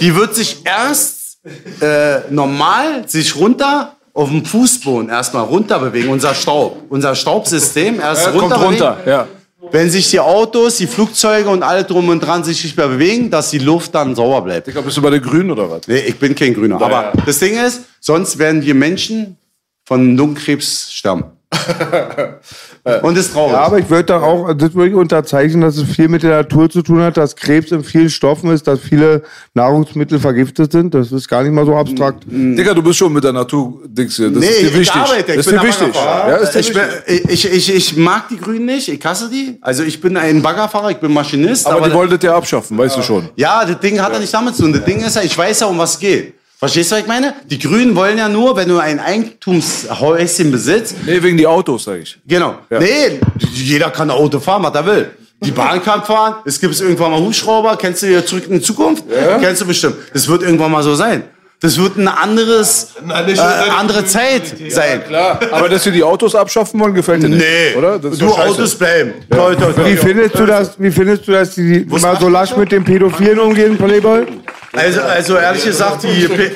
die wird sich erst äh, normal sich runter auf dem Fußboden erstmal runter bewegen, unser Staub. Unser Staubsystem erst Ja, runter kommt runter, ja. Wenn sich die Autos, die Flugzeuge und alle drum und dran sich nicht mehr bewegen, dass die Luft dann sauer bleibt. Digga, bist du bei den Grünen oder was? Nee, ich bin kein Grüner. Aber ja. das Ding ist, sonst werden wir Menschen von Lungenkrebs sterben. und ist traurig. Ja, aber ich würde da auch, das würde ich unterzeichnen, dass es viel mit der Natur zu tun hat, dass Krebs in vielen Stoffen ist, dass viele Nahrungsmittel vergiftet sind. Das ist gar nicht mal so abstrakt. Digga, du bist schon mit der Natur, Dings hier. Das nee, ist dir ich wichtig. arbeite. Ich das bin ist dir wichtig. Baggerfahrer. Ja, ist dir ich, wichtig. ich, ich, ich mag die Grünen nicht, ich hasse die. Also ich bin ein Baggerfahrer, ich bin Maschinist. Aber die wollen das ja abschaffen, weißt du schon. Ja, das Ding hat ja nicht damit zu tun. Das Ding ist ja, ich weiß ja, um was es geht. Verstehst du, was ich meine? Die Grünen wollen ja nur, wenn du ein Eigentumshäuschen besitzt, Nee, wegen die Autos, sag ich. Genau. Nee, jeder kann ein Auto fahren, was er will. Die Bahn kann fahren, es gibt irgendwann mal Hubschrauber, kennst du hier zurück in die Zukunft? Kennst du bestimmt. Das wird irgendwann mal so sein. Das wird ein anderes, äh, andere Zeit sein. Klar. Aber dass sie die Autos abschaffen wollen, gefällt dir nicht. Nee, Oder? Das ist du doch scheiße. Autos bleiben. Toi, toi, toi. Wie findest du das, wie findest du, dass die mal so lasch mit den Pädophilen umgehen, Playboy? Also, also ehrlich gesagt, die P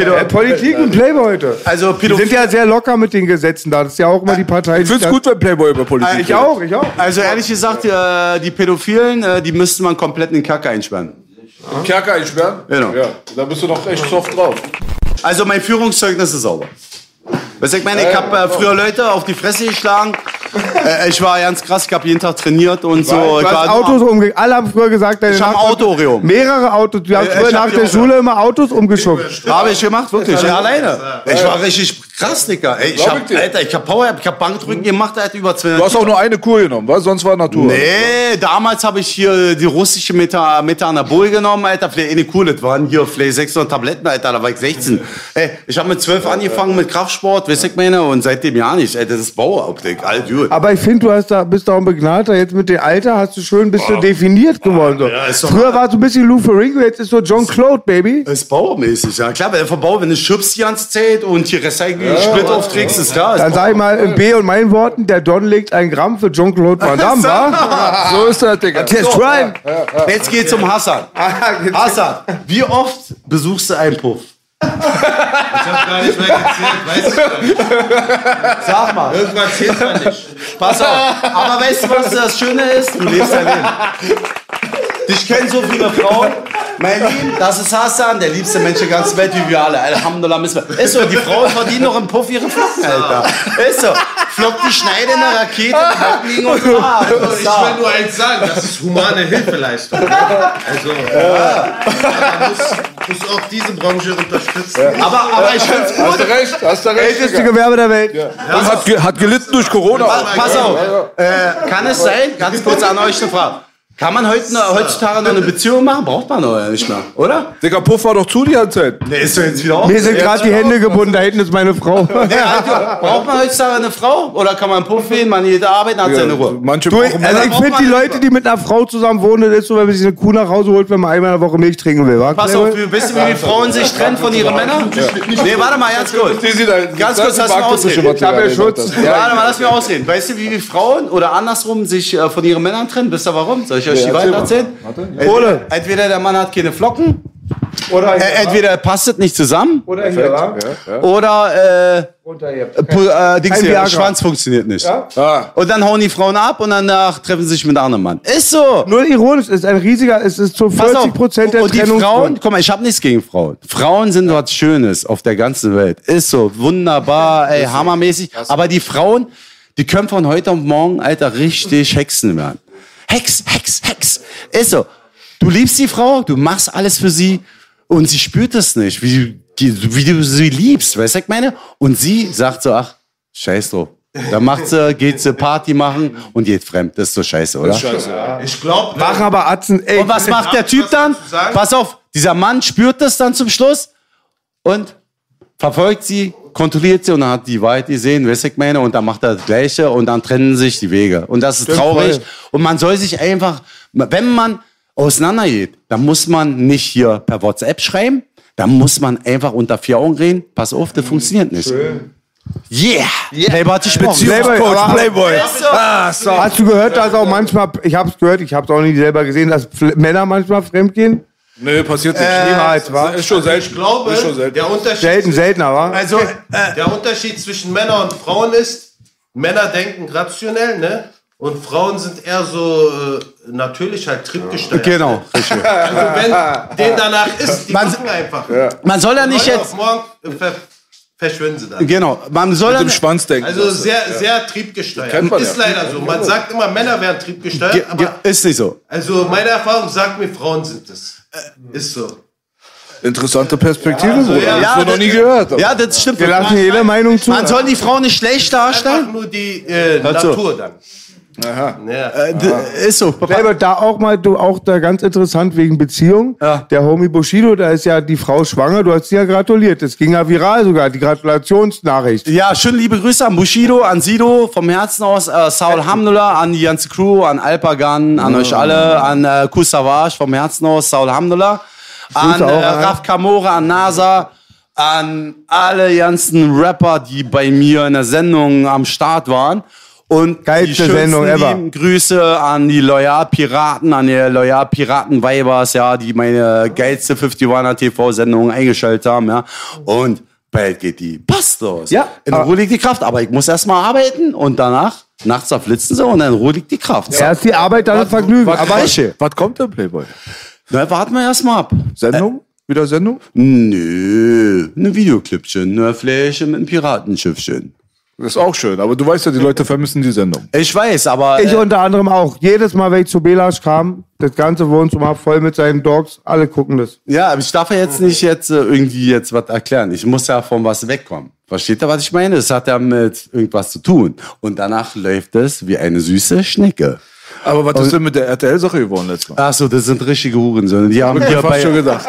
Ja, Politik und Playboy heute. also Die sind ja sehr locker mit den Gesetzen da. Das ist ja auch immer die Partei. Ich find's gut, wenn Playboy über Politik Ich auch, ich auch. Also ehrlich gesagt, äh, die Pädophilen, äh, die müsste man komplett in den Kacke einsperren. Redet. Kerker einsperren? Genau. Ja, da bist du doch echt soft drauf. Also mein Führungszeugnis ist sauber. Weißt du, ich meine, ich habe äh, früher Leute auf die Fresse geschlagen. Äh, ich war ganz krass, ich habe jeden Tag trainiert und so. Du Ich hast war Autos umge... Alle haben früher gesagt, deine Ich hab ein Nachbarn- Auto, Oreo. Mehrere Autos. Du hast Äh, früher nach der Schule immer Autos umgeschubst. Habe ich gemacht, wirklich. Ja, alleine. Ich war richtig krass, Digga. Ey, ich hab. Alter, ich hab Power, ich hab Bankdrücken gemacht, Alter, über 200 Du hast auch nur eine Kur genommen, was? Sonst war Natur. Nee, damals habe ich hier die russische Meta Methanabol genommen, Alter. Vielleicht eine cool, das waren hier vielleicht 600 Tabletten, Alter, da war ich 16. Ey, ich habe mit 12 angefangen mit Kraftsport, weißt du, ich meine, und seitdem ja nicht. Ey, das ist Bauoptik, alt gut. Aber ich finde, du hast da, bist da ein Begnadeter. Jetzt mit dem Alter hast du schön, bist du definiert geworden. So. ja, Früher war es so ein bisschen Lou Ferrigno, jetzt ist so John Claude, Baby. Das ist baumäßig, ja klar, weil der Verbau, wenn du schubst die ganze Zeit und hier Recycling-Split aufträgst, ist klar. Dann sag ich mal in B und meinen Worten, der Don legt ein Gramm für John Claude Van Damme, wa? So ist das, Digga. Test Drive. Bau. Jetzt geht's um Hassan. Hassan, wie oft besuchst du einen Puff? Ich hab gar nicht mehr gezählt, weiß ich nicht. Sag mal. Irgendwann zählt man nicht. Pass auf. Aber weißt du, was das Schöne ist? Du lebst dein Leben. Dich kennen so viele Frauen. Mein Lieben, das ist Hassan, der liebste Mensch der ganzen Welt, wie wir alle. Alhamdulillah, müssen wir. Ist so, die Frauen verdienen noch im Puff ihre Flocken, Alter. Ist so. Flockt die Schneide in der Rakete, die Flocken liegen und. Also, ich will nur eins sagen, das ist humane Hilfeleistung. Also, man muss, muss auch diese Branche unterstützen. Aber, aber ich find's Hast gut. du recht, hast du recht. Älteste. Gewerbe der Welt. Und hat, hat gelitten durch Corona. Pass auf. Äh, kann es sein, ganz kurz an euch eine Frage. Kann man heute, heutzutage noch eine Beziehung machen? Braucht man doch nicht mehr, oder? Digga, Puff war doch zu die ganze Zeit. Der ist doch jetzt wieder auf. Mir sind gerade die Hände gebunden, da hinten ist meine Frau. Ja, braucht man heutzutage eine Frau? Oder kann man Puff gehen, man geht arbeiten, hat seine Ruhe? Manche Du, brauchen also ich finde die Leute, die mit einer Frau zusammen wohnen, das ist so, wenn man sich eine Kuh nach Hause holt, wenn man einmal in der Woche Milch trinken will. Wa? Pass auf, wie- wisst ihr, wie die Frauen sich trennen von ihren Männern? Nee, warte mal, ganz kurz. Ganz kurz, lass mich ausreden. Ich hab ja Schutz. Warte mal, lass mich ausreden. Weißt du, wie die Frauen oder andersrum sich äh, von ihren Männern trennen? Wisst ihr warum? Soll ich euch die weiter erzählen? Ole. Entweder der Mann hat keine Flocken, Oder äh, entweder er passt es nicht zusammen, Oder hier, wa? oder äh, Unter. Pu- äh, Dings hier. Schwanz funktioniert nicht. Ah, Und dann hauen die Frauen ab und danach treffen sie sich mit einem anderen Mann. Ist so. Nur ironisch, es ist ein riesiger, es ist zu Pass 40 Prozent der Und die. Frauen, guck mal, ich habe nichts gegen Frauen. Frauen sind was Schönes auf der ganzen Welt. Ist so, wunderbar, ey, hammermäßig. Aber die Frauen, die können von heute auf morgen, Alter, richtig Hexen werden. Hex, Hex, Hex. Ist so. Du liebst die Frau, du machst alles für sie und sie spürt es nicht, wie, wie du sie liebst, weißt du, was ich meine? Und sie sagt so, ach, scheiß drauf. Dann macht sie, geht sie Party machen und geht fremd. Das ist so scheiße, oder? Ich glaube, Machen aber Atzen, ey. Und was macht der Typ dann? Pass auf, dieser Mann spürt das dann zum Schluss und verfolgt sie, kontrolliert sie und dann hat die weit gesehen, weißt ich meine, und dann macht er das Gleiche und dann trennen sich die Wege. Und das ist traurig. voll. Und man soll sich einfach, wenn man auseinandergeht, dann muss man nicht hier per WhatsApp schreiben, dann muss man einfach unter vier Augen reden. Pass auf, das funktioniert nicht. Yeah! Playboy hat gesprochen. Playboy, aber- Playboy. Ah, Hast du gehört, dass auch manchmal, ich hab's gehört, ich hab's auch nicht selber gesehen, dass Männer manchmal fremdgehen? Nee, passiert nicht. Niemals, wa? Ist schon selten. ich glaube, Ist schon selten. der Unterschied, Selten, seltener, wa? Also, äh, der Unterschied zwischen Männern und Frauen ist, Männer denken rationell, ne? Und Frauen sind eher so äh, natürlich halt triebgesteuert. genau, richtig. Also wenn denen danach ist, die Man- machen einfach. Man soll ja nicht jetzt, auf morgen äh, ver verschwinden sie dann. genau, man soll ja Mit dem Schwanz denken. Also sehr, sehr triebgesteuert. Kennt man ist ja. leider so. Man sagt immer, Männer wären triebgesteuert, Ge- ge- aber ist nicht so. also meine Erfahrung sagt mir, Frauen sind es. Ist so. Interessante Perspektive, Bruder. ja. Hast du noch nie gehört. Ja, das stimmt. Wir lassen jede Meinung zu. Man soll die Frau nicht schlecht Einfach darstellen. nur die äh. Natur dann. Aha. Ja. Äh, Ist so. Selber da auch mal, du auch da ganz interessant wegen Beziehung. Ja. Der Homie Bushido, da ist ja die Frau schwanger, du hast sie ja gratuliert. Das ging ja viral sogar, die Gratulationsnachricht. Ja, schön liebe Grüße an Bushido, an Sido vom Herzen aus, äh, Saul Hamdullah, an die ganze Crew, an Alpagan, an euch alle, an äh, Kusavage vom Herzen aus, Saul Hamdullah, an äh, Raf Kamora, an NASA, an alle ganzen Rapper, die bei mir in der Sendung am Start waren. Und Geilste die Sendung ever. lieben Grüße an die Loyal-Piraten, an die Loyal-Piraten-Weibers, ja, die meine geilste 51er TV-Sendung eingeschaltet haben, ja. Und bald geht die Post los. Ja, In Ruhe liegt die Kraft, aber ich muss erstmal arbeiten und danach, nachts zerflitzen sie und in Ruhe liegt die Kraft. Erst die Arbeit, dann das Vergnügen. was- Aber was- Was kommt denn, Playboy? Na, warten wir erstmal ab. Sendung? Wieder Sendung? Nö, ne Videoclipchen, ne Fläche mit einem Piratenschiffchen. Das ist auch schön, aber du weißt ja, die Leute vermissen die Sendung. Ich weiß, aber ich äh, unter anderem auch. Jedes Mal, wenn ich zu Belasch kam, das ganze Wohnzimmer voll mit seinen Dogs, alle gucken das. ja, aber ich darf ja jetzt nicht jetzt äh, irgendwie jetzt was erklären. Ich muss ja von was wegkommen. Versteht ihr, was ich meine? Das hat ja mit irgendwas zu tun. Und danach läuft es wie eine süße Schnecke. Aber was ist denn mit der RTL-Sache geworden letztes Mal? Ach so, das sind richtige Hurensöhne. Die haben hier bei,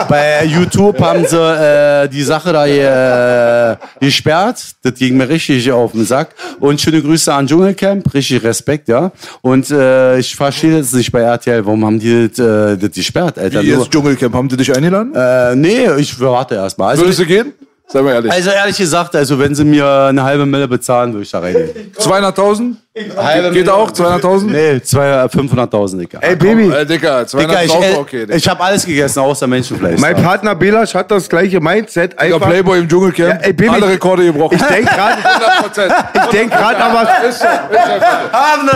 bei YouTube haben sie äh, die Sache da hier, äh, gesperrt. Das ging mir richtig auf den Sack. Und schöne Grüße an Dschungelcamp. Richtig Respekt, ja. Und äh, ich verstehe das nicht bei RTL. Warum haben die das, äh, das gesperrt, Alter? Wie ist Dschungelcamp? Haben die dich eingeladen? äh, nee, ich warte erst mal. Also, Würdest du gehen? Sei mal ehrlich. also ehrlich gesagt, also wenn sie mir eine halbe Mille bezahlen, würde ich da reingehen. 200.000? Halbe Geht auch? 200.000? Nee, zwei- 500.000, Digga. Ey, Baby, Äh, Digga, 200 Digga, ich, ist auch äh, okay. Digga. ich habe alles gegessen, außer Menschenfleisch. mein Partner Belasch hat das gleiche Mindset. Einfach, Playboy im Dschungelcamp, Ja, ey, Baby, alle Rekorde gebrochen. ich denke gerade, 100%. ich denk grad aber,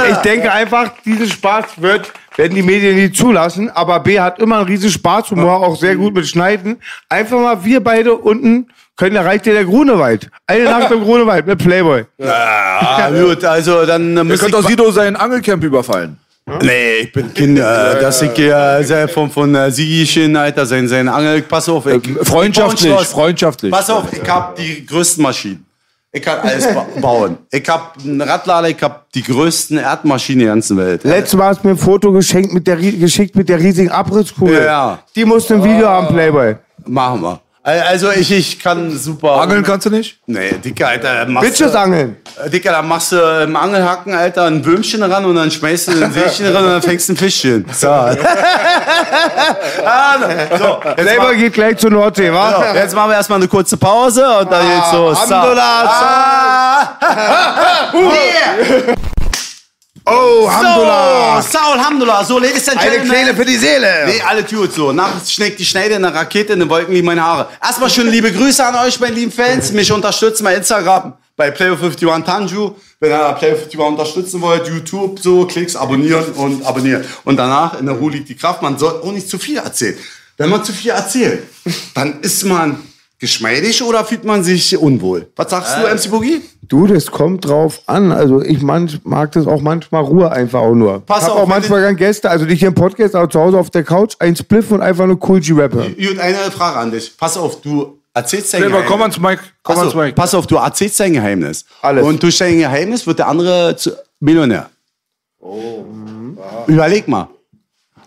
ich denke einfach, diesen Spaß wird, werden die Medien nie zulassen, aber B hat immer einen riesen Spaßhumor, auch sehr gut mit Schneiden. Einfach mal wir beide unten können, da reicht dir der Grunewald. Eine Nacht im Grunewald mit Playboy. Ah, gut, also dann Ihr müsste könnt ich... doch Sido sein Angelcamp überfallen. Nee, ich bin Kinder. Das ich äh, sehr von, von äh, Siegechen, Alter, sein, sein Angel... Pass auf, ich, Freundschaftlich, ich baue ein Schloss. freundschaftlich. Pass auf, ich hab die größten Maschinen. Ich kann alles ba bauen. Ich hab einen Radlader, ich hab die größten Erdmaschinen der ganzen Welt. Letztes Mal hast du mir ein Foto geschenkt mit der, geschickt mit der riesigen Abrisskugel. Ja, ja. Die musst du ein Video haben, Playboy. Machen wir. Also ich, ich kann super. Angeln kannst du nicht? Nee, Dicker, Alter. Machst Bitches du, angeln. Äh, Dicker, dann machst du im Angelhaken, Alter, ein Würmchen ran und dann schmeißt du ein Seelchen ran und dann fängst du ein Fischchen. So. ah, so mal, geht gleich zur Nordsee, wa? so, jetzt machen wir erstmal eine kurze Pause und dann geht's los. So. Alhamdulillah, Ah, Oh, so, Alhamdulillah. so, Alhamdulillah. So, Ladies and Eine Gentlemen. Kleine für die Seele. Nee, alle gut so. Nachts schneckt die Schneide in der Rakete, in den Wolken liegen meine Haare. Erstmal schön liebe Grüße an euch, meine lieben Fans. Mich unterstützen bei Instagram, bei Player51 Tanju. Wenn ihr Player51 unterstützen wollt, YouTube, so, Klicks, abonnieren und abonnieren. Und danach, in der Ruhe liegt die Kraft. Man soll auch nicht zu viel erzählen. Wenn man zu viel erzählt, dann ist man geschmeidig oder fühlt man sich unwohl? Was sagst du, MC Boogie? Du, das kommt drauf an. Also ich manch, mag das auch manchmal Ruhe einfach auch nur. Pass ich hab auf, auch manchmal gern Gäste, also nicht hier im Podcast, aber zu Hause auf der Couch, ein Spliff und einfach eine Cool G-Rap hören. Gut, eine Frage an dich. Pass auf, du erzählst dein Geheimnis. komm ans Mic. Komm Pass ans auf, Mic. pass auf, du erzählst dein Geheimnis. Alles. Und durch dein Geheimnis wird der andere zu Millionär. Oh. Überleg mal.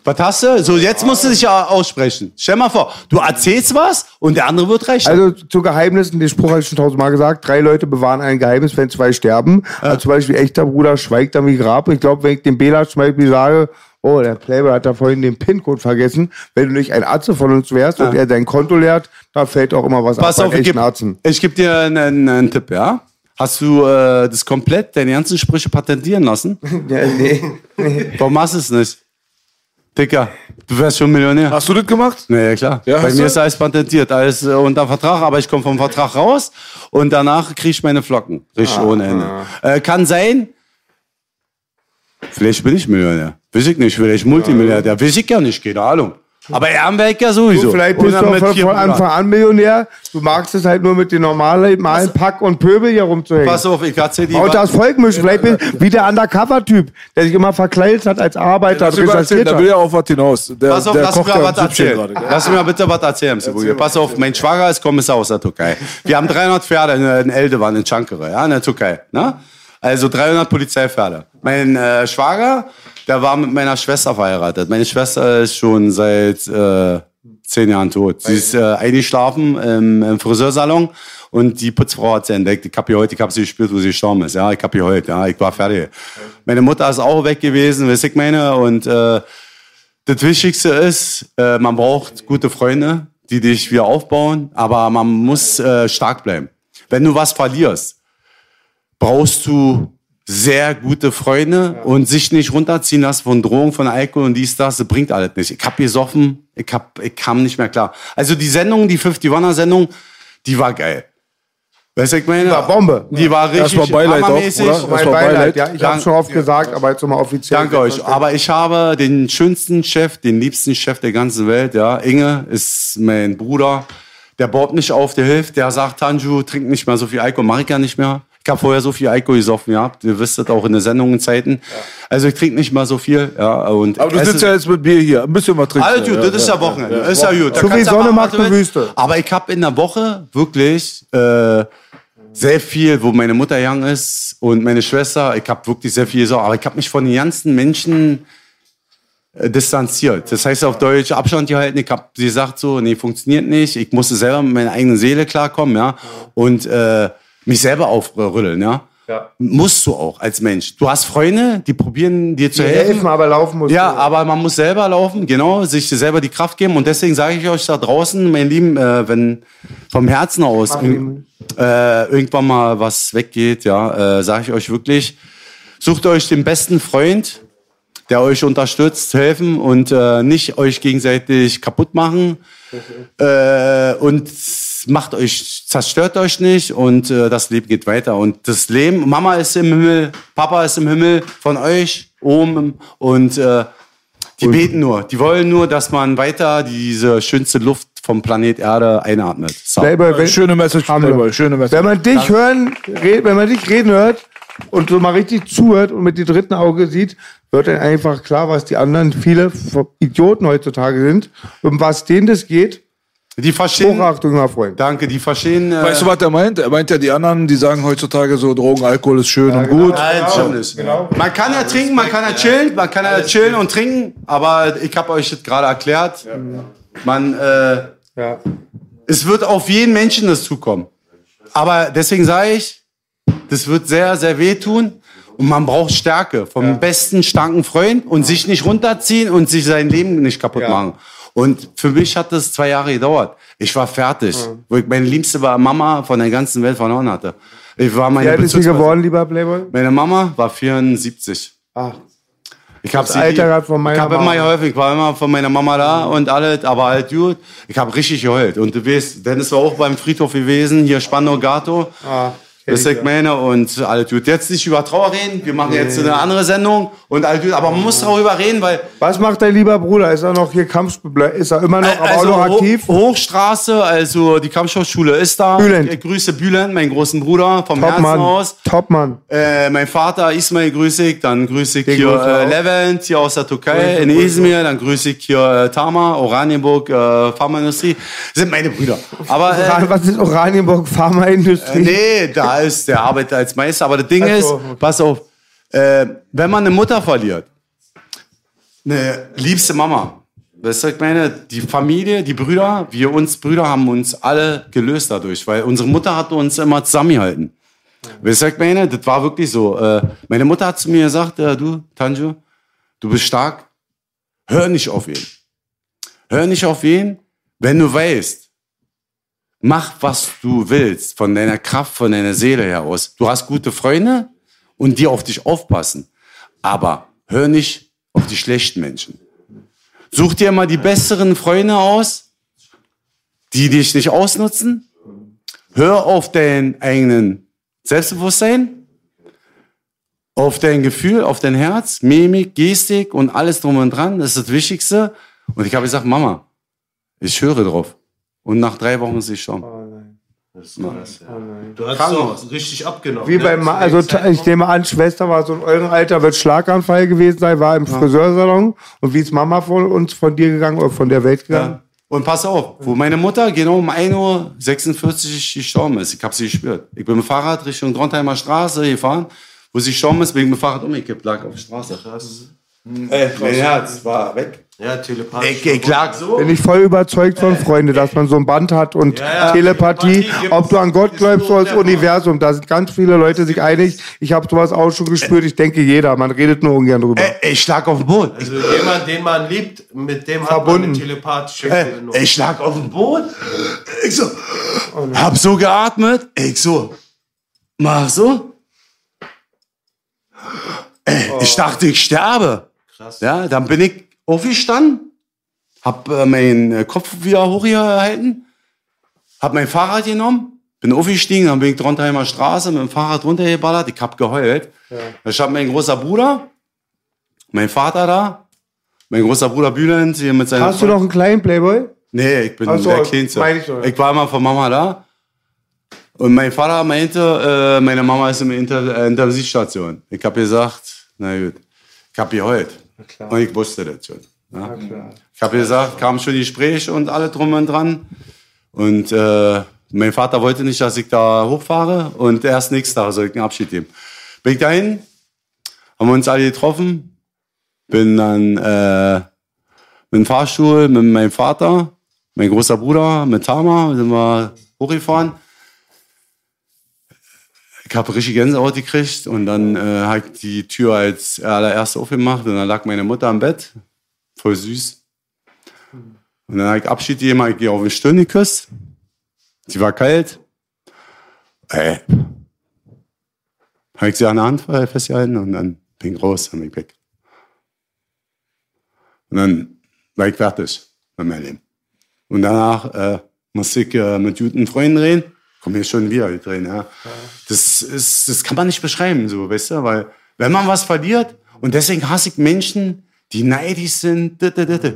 Was hast du? So, jetzt musst du dich ja aussprechen. Stell mal vor, du erzählst was und der andere wird recht. Also zu Geheimnissen, den Spruch habe ich schon tausendmal gesagt, drei Leute bewahren ein Geheimnis, wenn zwei sterben. Also zum Beispiel echter Bruder schweigt dann wie Grab. Ich glaube, wenn ich dem Bela zum Beispiel sage, oh, der Playboy hat da vorhin den PIN-Code vergessen, wenn du nicht ein Arzt von uns wärst und er dein Konto leert, da fällt auch immer was Pass ab auf, bei ich gebe geb dir einen, einen Tipp, ja? Hast du äh, das komplett, deine ganzen Sprüche patentieren lassen? Ja, nee. Warum machst du es nicht? Dicker, du wärst schon Millionär. Hast du das gemacht? Nee, ja, klar. Ja, Bei mir du? ist alles patentiert, alles äh, unter Vertrag, aber ich komme vom Vertrag raus und danach kriege ich meine Flocken. Richtig ohne Ende. Äh, kann sein, vielleicht bin ich Millionär. Weiß ich nicht, vielleicht Multimilliardär. Weiß ich ja nicht, keine Ahnung. Aber Ehrenberg ja sowieso. Du, vielleicht bist du auch von. Anfang an Millionär. Du magst es halt nur mit den normalen, normalen Pack und Pöbel hier rumzuhängen. Pass auf, ich erzähl dir Und das Volk mischen. Vielleicht bist wie der Undercover-Typ, der sich immer verkleidet hat als Arbeiter. Mal erzählen, da will er auf was hinaus. Der, Pass auf, der lass mir ja was erzählen. gerade. Lass mir mal bitte was erzählen, Boogie. Pass auf, mein Schwager ist Kommissar aus der Türkei. Wir haben 300 Pferde in, in Eldewan, in Çankırı, ja, in der Türkei. Ne? Also 300 Polizeipferde. Mein äh, Schwager, der war mit meiner Schwester verheiratet. Meine Schwester ist schon seit äh, zehn Jahren tot. Sie ist äh, eingeschlafen im, im Friseursalon und die Putzfrau hat sie entdeckt. Ich hab hier heute, ich hab sie gespürt, wo sie gestorben ist. Ja, ich hab hier heute, ja, ich war fertig. Meine Mutter ist auch weg gewesen, weiß ich meine, und äh, das Wichtigste ist, äh, man braucht gute Freunde, die dich wieder aufbauen, aber man muss äh, stark bleiben. Wenn du was verlierst, brauchst du sehr gute Freunde und sich nicht runterziehen lassen von Drohungen, von Alkohol und dies, das, das bringt alles nicht. Ich hab gesoffen, ich, hab, ich kam nicht mehr klar. Also die Sendung, die 51er-Sendung, die war geil. Weißt du, ich meine? War Bombe. Die war richtig Erstmal Beileid auch, oder? Das war Beileid, Beileid. ja. Ich habe schon oft gesagt, aber jetzt nochmal offiziell. Danke euch. Aber ich habe den schönsten Chef, den liebsten Chef der ganzen Welt. Ja, Inge ist mein Bruder. Der baut nicht auf, der hilft. Der sagt, Tanju, trink nicht mehr so viel Alkohol. Mach ich ja nicht mehr. Ich habe vorher so viel Alkohol gesoffen gehabt. Ihr wisst das auch in den Sendungen-Zeiten. Also ich trinke nicht mal so viel. Ja, und Aber du sitzt ja jetzt mit Bier hier. Ein bisschen was trinkst alles du, gut, das ist ja Wochenende. ist ja gut. So wie Sonne macht eine. Wüste. Aber ich habe in der Woche wirklich äh, sehr viel, wo meine Mutter young ist und meine Schwester. Ich habe wirklich sehr viel so, aber ich habe mich von den ganzen Menschen äh, distanziert. Das heißt auf Deutsch Abstand gehalten. Ich habe gesagt so, nee, funktioniert nicht. Ich musste selber mit meiner eigenen Seele klarkommen, ja, und äh, mich selber aufrütteln, ja. Musst du auch als Mensch. Du hast Freunde, die probieren dir zu Die helfen. helfen, aber laufen muss. Ja, aber man muss selber laufen, genau, sich selber die Kraft geben. Und deswegen sage ich euch da draußen, mein Lieben, äh, wenn vom Herzen aus äh, irgendwann mal was weggeht, ja, äh, sage ich euch wirklich, sucht euch den besten Freund, der euch unterstützt, helfen und äh, nicht euch gegenseitig kaputt machen. Äh, und macht euch, zerstört euch nicht und äh, das Leben geht weiter. Und das Leben, Mama ist im Himmel, Papa ist im Himmel von euch oben und äh, die beten nur. Die wollen nur, dass man weiter diese schönste Luft vom Planet Erde einatmet. So. Playboy, wenn, Schöne Message. Playboy. Schöne Message. wenn man dich hören, red, wenn man dich reden hört und so mal richtig zuhört und mit dem dritten Auge sieht, wird dann einfach klar, was die anderen viele Idioten heutzutage sind, um was denen das geht. Die verstehen. Hochachtung, mein Freund. Danke, die verstehen. Äh, Weißt du, was er meint? Er meint ja die anderen, die sagen heutzutage so, Drogen, Alkohol ist schön und gut. Nein, stimmt nicht. Man kann ja trinken, man kann ja chillen, man kann ja chillen und trinken, aber ich habe euch das gerade erklärt. Man, äh, Ja. es wird auf jeden Menschen das zukommen. Aber deswegen sage ich, das wird sehr, sehr wehtun. Und man braucht Stärke vom besten starken Freund und sich nicht runterziehen und sich sein Leben nicht kaputt Ja. machen. Und für mich hat das zwei Jahre gedauert. Ich war fertig. Wo ich meine liebste war Mama von der ganzen Welt verloren hatte. Ich war Wie meine alt ist sie geworden, lieber Playboy? Meine Mama war 74. Ach, Ich habe Das Alter grad von meiner Ich habe Mama. immer geholfen. Ich war immer von meiner Mama da und alles, aber halt gut. Ich habe richtig geheult. Und du weißt, Dennis war auch beim Friedhof gewesen, hier Spandau Gato. ah, Das ist ich meine und alles gut. Jetzt nicht über Trauer reden. Wir machen jetzt eine andere Sendung und alles gut. Aber man muss darüber reden, weil Was macht dein lieber Bruder? Ist er noch hier Kampfspieler? Ist er immer noch, aber auch also noch aktiv? Hochstraße, also die Kampfschauschule ist da. Bülent. Ich grüße Bülent, meinen großen Bruder vom Top Herzen Mann. aus. Top Mann. Äh, mein Vater Ismail grüße ich, dann grüße ich Den hier äh. Levent, hier aus der Türkei, in. Izmir, dann grüße ich hier äh, Tama, Oranienburg, äh, Pharmaindustrie. Das sind meine Brüder. Aber äh, Was ist Oranienburg Pharmaindustrie? nee, da ist der arbeitet als Meister. Aber das Ding Ach so, ist, pass auf, äh, wenn man eine Mutter verliert, eine liebste Mama, weißt du, ich meine, die Familie, die Brüder, wir uns Brüder haben uns alle gelöst dadurch, weil unsere Mutter hat uns immer zusammengehalten. Weißt du, was ich meine, das war wirklich so. Äh, meine Mutter hat zu mir gesagt, äh, du, Tanjo, du bist stark, hör nicht auf ihn. Hör nicht auf ihn, wenn du weißt, mach, was du willst, von deiner Kraft, von deiner Seele heraus. Du hast gute Freunde und die auf dich aufpassen. Aber hör nicht auf die schlechten Menschen. Such dir mal die besseren Freunde aus, die dich nicht ausnutzen. Hör auf dein eigenen Selbstbewusstsein, auf dein Gefühl, auf dein Herz, Mimik, Gestik und alles drum und dran. Das ist das Wichtigste. Und ich habe gesagt, Mama, ich höre drauf. Und nach drei Wochen ist sie schon. Du hast Krankenhaus. auch richtig abgenommen. Wie ne? bei, Ma also ich nehme an, Schwester war so in eurem Alter, wird Schlaganfall gewesen sein, war im Friseursalon. Und wie ist Mama von uns, von dir gegangen oder von der Welt gegangen? Ja. Und pass auf, wo meine Mutter genau um 1.46 Uhr gestorben ist, ich habe sie gespürt. Ich bin mit dem Fahrrad Richtung Drontheimer Straße gefahren, wo sie gestorben ist, bin ich mit dem Fahrrad umgekippt, lag auf der Straße. Ey, mein Herz war weg. Ja, telepathisch. Ich, ich lag so. Bin ich voll überzeugt von Freunde, dass man so ein Band hat und Ja, ja. Telepathie, ob du an Gott glaubst so oder das der Universum, da sind ganz viele Leute sich einig. Ich habe sowas auch schon gespürt, ich denke jeder, man redet nur ungern drüber. Ey, ich lag auf dem Boden. Also jemand, den man liebt, mit dem hat Verbunden. man eine telepathische Ey, Verbindung. ich lag auf dem Boden. Ich so, hab so geatmet. Ich so, mach so. Ey, ich dachte, ich sterbe. Krass. Ja, dann bin ich aufgestanden, hab äh, meinen äh, Kopf wieder hochgehalten, hab mein Fahrrad genommen, bin aufgestiegen, dann bin ich Drontheimer Straße mit dem Fahrrad runtergeballert, ich hab geheult. Da stand mein großer Bruder, mein Vater da, mein großer Bruder Bülent hier mit seiner Hast du noch einen kleinen Playboy? Nee, ich bin so, der Kleinste. ich ja. Ich war immer von Mama da. Und mein Vater meinte, äh, meine Mama ist in der äh, Intensivstation. Ich habe gesagt, na gut, ich habe geheult. Und ich wusste das schon. Ja. Ich habe gesagt, kam schon Gespräch und alle drum und dran. Und äh, mein Vater wollte nicht, dass ich da hochfahre. Und erst nächsten Tag soll ich einen Abschied geben. Bin ich dahin, haben wir uns alle getroffen. Bin dann äh, mit dem Fahrstuhl, mit meinem Vater, mein großer Bruder, mit Tama, sind wir hochgefahren. Ich habe richtig Gänsehaut gekriegt und dann äh, habe ich die Tür als allererste aufgemacht und dann lag meine Mutter am Bett, voll süß. Und dann habe ich Abschied gegeben, ich ihr auf die Stirn geküsst. Sie war kalt. Ey. Habe ich sie an der Hand festgehalten und dann bin ich raus, dann bin ich weg. Und dann war ich fertig mit meinem Leben. Und danach äh, musste ich äh, mit guten Freunden reden. Komm hier schon wieder drin, ja. Das, ist, das kann man nicht beschreiben, so, weißt du, weil wenn man was verliert, und deswegen hasse ich Menschen, die neidisch sind.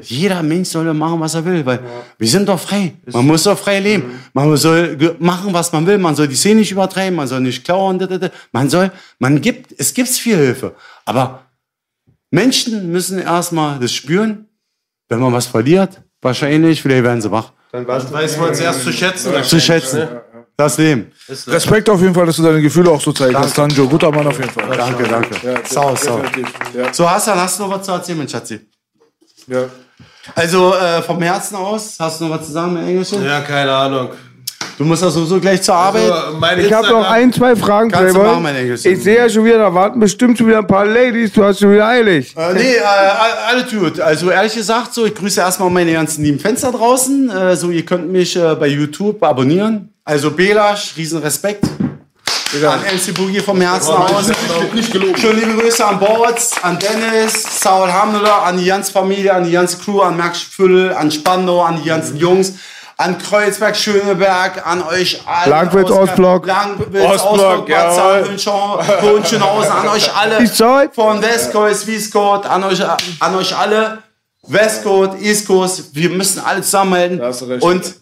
Jeder Mensch soll machen, was er will, weil wir sind doch frei. Man muss doch frei leben. Man soll machen, was man will. Man soll die Szene nicht übertreiben. Man soll nicht klauen. Man soll, man gibt, es gibt viel Hilfe. Aber Menschen müssen erstmal das spüren, wenn man was verliert. Wahrscheinlich, vielleicht werden sie wach. Dann weiß man es erst zu schätzen. Zu schätzen. Das Leben. Respekt auf jeden Fall, dass du deine Gefühle auch so zeigst, Tanjo. Guter Mann auf jeden Fall. Danke, danke. sau, sau. Ja. So, Hassan, hast du noch was zu erzählen, mein Schatzi? Ja. Also, äh, vom Herzen aus, hast du noch was zu sagen mit Englisch? Ja, keine Ahnung. Du musst ja sowieso gleich zur Arbeit. Also, Ich habe noch ein, zwei Fragen, Playboy. Ich sehe ja schon wieder, da warten bestimmt schon wieder ein paar Ladies. Du hast schon wieder eilig. Äh, nee, äh, all- alles gut. Also ehrlich gesagt, so, ich grüße erstmal meine ganzen lieben Fenster draußen. Äh, so, ihr könnt mich äh, bei YouTube abonnieren. Also Belasch, riesen Respekt. An MC Boogie vom Herzen aus. Schöne liebe Grüße an Boards, an Dennis, Saul Hamdullah, an die ganze Familie, an die ganze Crew, an Max Füll, an Spandau, an die ganzen Jungs. An Kreuzberg, Schöneberg, an euch alle. Langwitz, Ostblock. Langwitz, Ostblock, Ostblock, Bad Hohenschönhausen, an euch alle. Side. Von West Coast, East Coast, an euch, an euch alle. West Coast, East Coast, wir müssen alle zusammenhalten. hast du recht. Und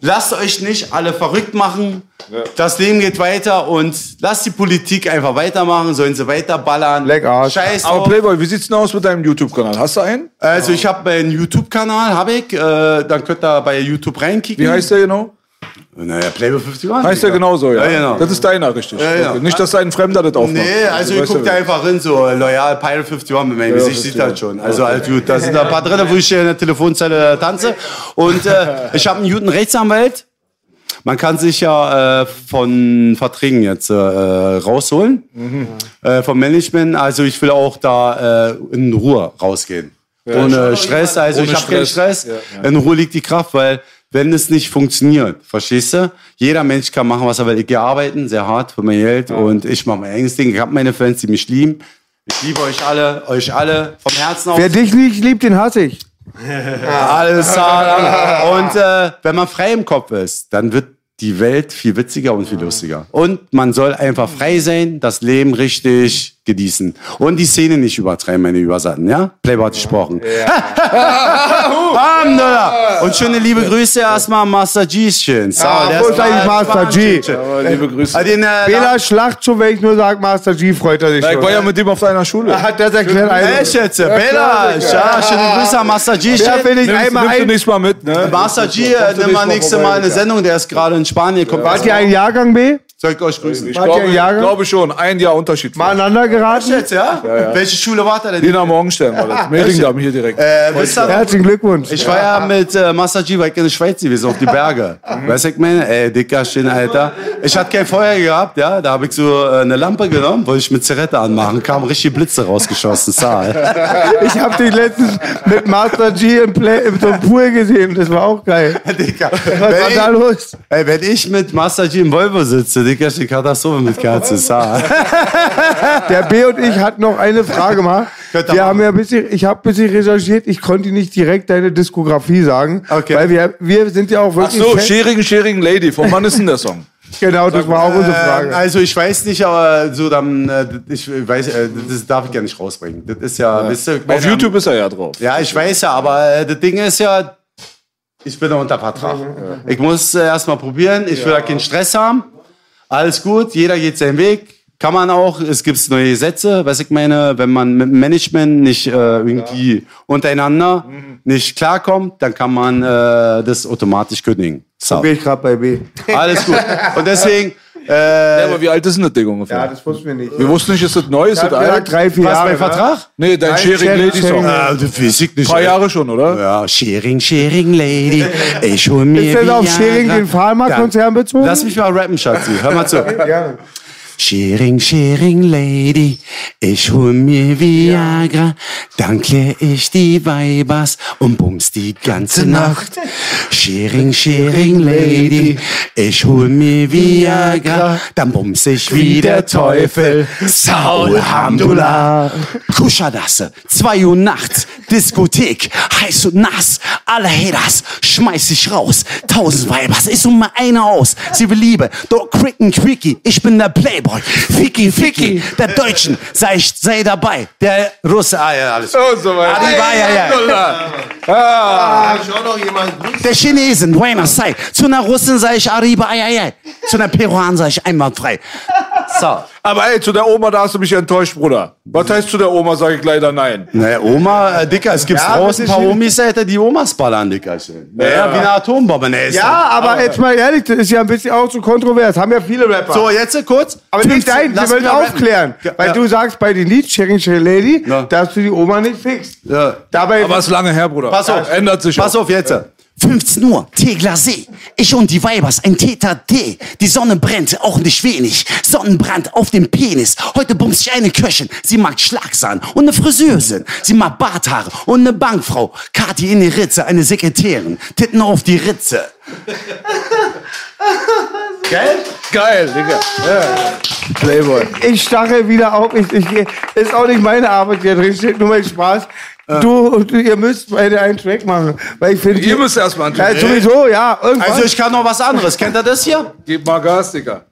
lasst euch nicht alle verrückt machen. Das Leben geht weiter und lasst die Politik einfach weitermachen, sollen sie weiterballern. Leck Arsch. Scheiß Aber drauf. Playboy, wie sieht's denn aus mit deinem YouTube-Kanal? Hast du einen? Also ich habe einen YouTube-Kanal, habe ich. Äh, dann könnt ihr bei YouTube reinkicken. Wie heißt der genau? Naja, Playboy 51. Heißt der genauso, ja? Ja, genau. Das ist deiner, richtig. ja. Okay. Nicht, dass ein Fremder das aufmacht. Nee, also ich weißt guck ja, da einfach hin, so loyal Pirate 51 mit meinem Gesicht sieht das schon. Also halt gut, da sind ein paar drin, wo ich hier in der Telefonzelle tanze. Und äh, ich habe einen guten Rechtsanwalt. Man kann sich ja äh, von Verträgen jetzt äh, rausholen, äh, vom Management. Also ich will auch da äh, in Ruhe rausgehen. Ohne Stress, also Ohne ich habe keinen Stress. Stress. In Ruhe liegt die Kraft, weil wenn es nicht funktioniert, verstehst du? Jeder Mensch kann machen, was er will. Ich gehe arbeiten, sehr hart für mein Geld und ich mache mein eigenes Ding. Ich habe meine Fans, die mich lieben. Ich liebe euch alle, euch alle vom Herzen aus. Wer dich nicht liebt, den hasse ich. Alles klar. Und äh, wenn man frei im Kopf ist, dann wird die Welt viel witziger und viel lustiger. Und man soll einfach frei sein, das Leben richtig genießen. Und die Szene nicht übertreiben, meine Übersatten, ja? Playboy hat gesprochen. Alhamdulillah. Und schöne liebe Grüße erstmal an Master Ah, der wo ist ist eigentlich Master G? Liebe Grüße. Ah, Den, äh, Bela Schlacht schon, wenn ich nur sage Master G, freut er sich Ja, ich war ja mit dem auf deiner Schule. Hat das erklärt? Also, Echt jetzt? Bella, ja, schöne Grüße an Master der G'chen. will ich einmal nimmst du ein. nächstes Mal mit, ne? Master G, äh, nimm mal nächstes Mal nächste Mal eine. Sendung, der ist gerade in Spanien. Kommt Wart ihr ein Jahrgang B? Soll ich euch grüßen? Ich glaube, glaube schon. Ein Jahr Unterschied. Mal aneinander geraten? Jetzt, ja? Welche Schule wart ihr denn? Dina Morgenstern war das. Mehringdamm hier direkt. Äh, Herzlichen Glückwunsch. ich war ja mit äh, Master G, war ich in der Schweiz gewesen, auf die Berge. Weißt du, ich meine? Ey, dicker Schön, Alter. Ich hatte kein Feuer gehabt, ja. Da habe ich so äh, eine Lampe genommen, wollte ich mit Zigarette anmachen, kamen richtig Blitze rausgeschossen. Saal. Ich habe dich letztens mit Master G im, Play, im so Pool gesehen. Das war auch geil. Dicker. Was war Wenn da ich, los? ey, wenn ich mit Master G im Volvo sitze, Dicker, ist die Katastrophe mit. Saal. Der B und ich hatten noch eine Frage mal. Wir haben ja ein bisschen, ich habe ein bisschen recherchiert. Ich konnte nicht direkt deine Diskografie sagen. Okay. Weil wir, wir sind ja auch Ach wirklich. so, Fan- Sharing, Sharing Lady. Von wann ist denn der Song? Genau, das war auch unsere Ähm, Frage. also ich weiß nicht, aber so dann, äh, ich weiß, äh, das darf ich ja nicht rausbringen. Das ist ja, wisst ihr, Auf YouTube ist er ja drauf. Ja, ich weiß ja, aber äh, das Ding ist ja, ich bin da unter Vertrag. Ich muss äh, erstmal probieren, ich will da keinen Stress haben. Alles gut, jeder geht seinen Weg. Kann man auch, es gibt neue Gesetze, was ich meine, wenn man mit dem Management nicht äh, irgendwie untereinander nicht klarkommt, dann kann man äh, das automatisch kündigen. So. Bin ich gerade bei B. Alles gut. Und deswegen, Ja, äh, aber wie alt ist denn das Ding ungefähr? Ja, das wussten wir nicht. wir wussten nicht, ist das neu, ist das alt? drei, vier was, Jahre. mein ne? Vertrag? Nee, dein Nein, Sharing Sharing, Lady Song. Äh, das weiß ich nicht. Ein paar Jahre schon, oder? Ja, Sharing, Sharing Lady. Ich hol mir Ist das auf. Sharing den Pharma-Konzern bezogen? Lass mich mal rappen, Schatzi. Hör mal zu. Gerne. Sharing, Sharing Lady, ich hol mir Viagra, dann klär ich die Weibers und bums die ganze Nacht. Sharing, Sharing Lady, ich hol mir Viagra, dann bums ich wie der Teufel. Saul Hamdullah. Kuschadasse, 2 Uhr nachts, Diskothek, heiß und nass, alle Haters, schmeiß ich raus. Tausend Weibers, ich such mal eine aus. Sie will Liebe, doch Cricken Quickie, ich bin der Playboy. Ficky, Ficky, der Deutschen, sei, ich, sei dabei. Der Russe, ah ja, alles. Und so weiter. Ah, war ja, ja. Jemanden grüßen? Der Chinesen, Buenos Aires. Zu einer Russin sage ich Arriba, ai, ai, ai. Zu einer Peruaner sage ich einwandfrei. So. Aber ey, zu der Oma, da hast du mich enttäuscht, Bruder. Was heißt zu der Oma, sage ich leider nein. Naja, Oma, äh, Dicker, es gibt Ja, draußen ein paar Omis, Alter, die Omas ballern, Dicker. Naja, wie eine Atombombe. Nee, ist Ja, aber jetzt mal ehrlich, das ist ja ein bisschen auch zu kontrovers. Haben ja viele Rapper. So, jetzt kurz. aber nicht 15, dein, wir wollen aufklären. rappen. Weil ja. du sagst bei den Lied Sharing Share Lady, Ja. dass du die Oma nicht fixt. Ja. Dabei Aber ist lange her, Bruder. Pass auf. Ändert sich Pass auf jetzt. 15 Uhr, Tegler See. Ich und die Weibers, ein Täter D. Die Sonne brennt, auch nicht wenig. Sonnenbrand auf dem Penis. Heute bumst ich eine Köchin. Sie mag Schlagsahn und eine Friseurin. Sie mag Barthaare und eine Bankfrau. Kati in die Ritze, eine Sekretärin. Titten auf die Ritze. Geil, Digga. Playboy. ich stache wieder auf. Ich, ich, ist auch nicht meine Arbeit, hier drin steht nur mein Spaß. Du und ihr müsst beide einen Track machen. Weil ich finde, Ihr müsst erstmal einen ja, Track. sowieso, ja. Irgendwann. Also ich kann noch was anderes. Kennt ihr das hier? Gib mal Gas, Digga.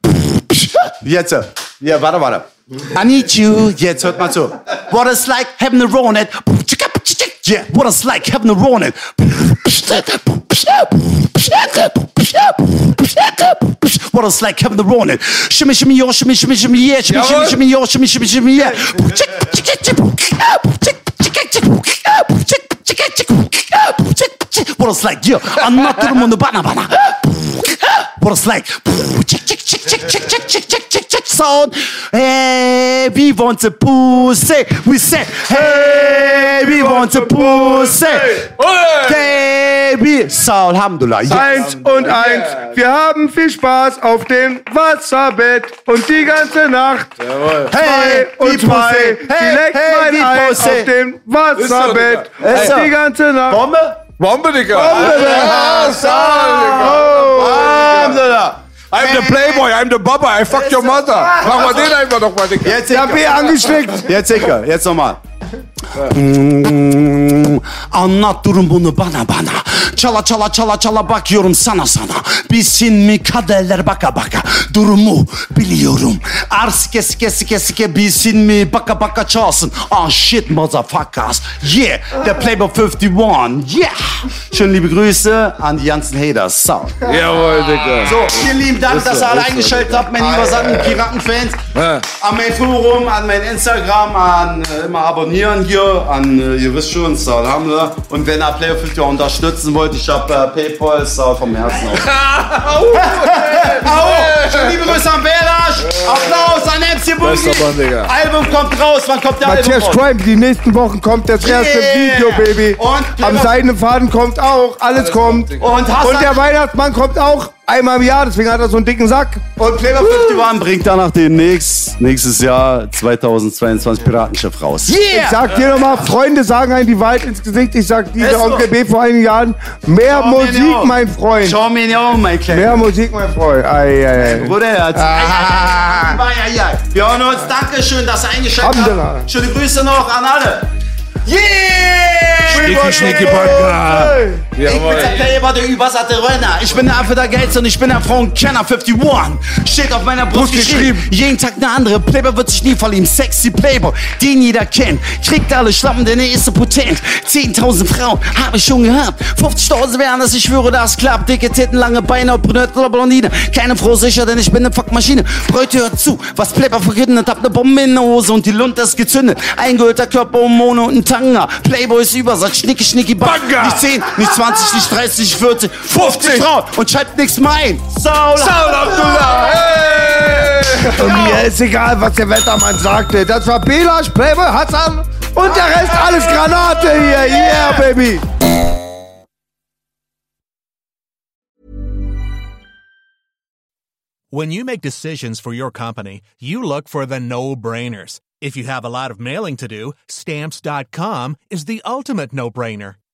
Jetzt. äh, Ja, warte, warte. I need you. Jetzt hört mal zu. What it's like having a run it. Yeah, what it's like having a run it. What it's like having a run it. Shimmy, shimmy, yo, shimmy, shimmy, shimmy, yeah. Shimmy, shimmy, shimmy, yo, shimmy, shimmy, shimmy, yeah. What it's like, yeah. I'm not the one the banana banana. What it's like. Check, check, check, check, check, check, check, check, check, check, sound. Hey, we want a pussy. We say, hey, we want a pussy. Hey, we. So, Alhamdulillah. Yeah. Eins und eins. Wir haben viel Spaß auf dem Wasserbett und die ganze Nacht. Hey, Zwei und zwei. Hey, hey, mein Ei Pussy. auf dem Wasserbett und die ganze Nacht. Bombe? Bombe, Digga! Bombe, Digga! I'm the Playboy, I'm the Baba, I fucked your mother. Machen wir den einfach nochmal, Dicker. Jetzt, Digga. Ich hab eh angesteckt. Jetzt, Digga, jetzt nochmal. Hmm, Anlat durum bunu bana bana. Çala çala çala çala bakıyorum sana sana. Bilsin mi kaderler baka baka. Durumu biliyorum. Ar sike sike sike sike bilsin mi? Baka baka çalsın. Ah shit motherfuckers. Yeah der Playboy 51 Yeah. Schöne liebe Grüße an die ganzen Haters. So. Jawohl, Digga. So, vielen lieben Dank, dass ihr alle eingeschaltet habt, meine lieber Satten, Piratenfans. An mein Forum, an mein Instagram, an äh, immer abonnieren hier, an, äh, ihr wisst schon, wir. Und wenn ihr Player 50 unterstützen wollt, ich hab äh, Paypal, Saul vom Herzen auf. Au! Schöne liebe Grüße an Belasch. Applaus an MC Boogie. Album kommt raus, wann kommt der Matthias Album raus? Crime, die nächsten Wochen kommt das erste Yeah. Video, Baby. Und- Am Seidenfaden kommt auch, alles kommt. Und Und der Weihnachtsmann kommt auch einmal im Jahr, deswegen hat er so einen dicken Sack. Und Playboy 51 bringt danach demnächst, nächstes Jahr 2022 Piratenschiff raus. Ich sag dir nochmal, Freunde sagen einem die Wahrheit ins Gesicht. Ich sag dir, der. Onkel B vor einigen Jahren, mehr Schau Musik, mein Freund. Schau mir nicht um, mein Kleiner. Mehr Musik, mein Freund. Ei, ei, ei. Bruder, Herz. Ah. Ei, ei, ei. Wir hören uns. Dankeschön, dass ihr eingeschaltet habt. Schöne Grüße noch an alle. Yeah! Schnicki, Schnicki, Banga. Ich bin der Playboy, der übersatte Renner. Ich bin der Affe der Gates und ich bin der Frauenkenner 51. Steht auf meiner Brust geschrieben. Jeden Tag eine andere. Playboy wird sich nie verlieben. Sexy Playboy, den jeder kennt. Kriegt alle Schlappen, denn er ist so potent. 10.000 Frauen habe ich schon gehabt. 50.000 wären es, ich schwöre, das klappt. Dicke Titten, lange Beine, Brünette oder Blondine. Keine Frau sicher, denn ich bin eine Fuckmaschine. Bräute, hört zu, was Playboy verkündet. Hab ne Bombe in der Hose und die Lunte ist gezündet. Eingehörter Körper Mono und ein Tanga. Playboy ist Übersatz, schnicki, schnicki, bang. Banga. Nicht 10, nicht 20, nicht 30, 40, 50 Frauen und schreibt nichts mein. Saul. Saul Abdullah. Hey. Und mir ist egal, was der Wettermann sagte. Das war Belasch, Playboy, Hassan und der Rest alles Granate hier. Yeah, Baby. When you make decisions for your company, you look for the no brainers. If you have a lot of mailing to do, stamps.com is the ultimate no brainer.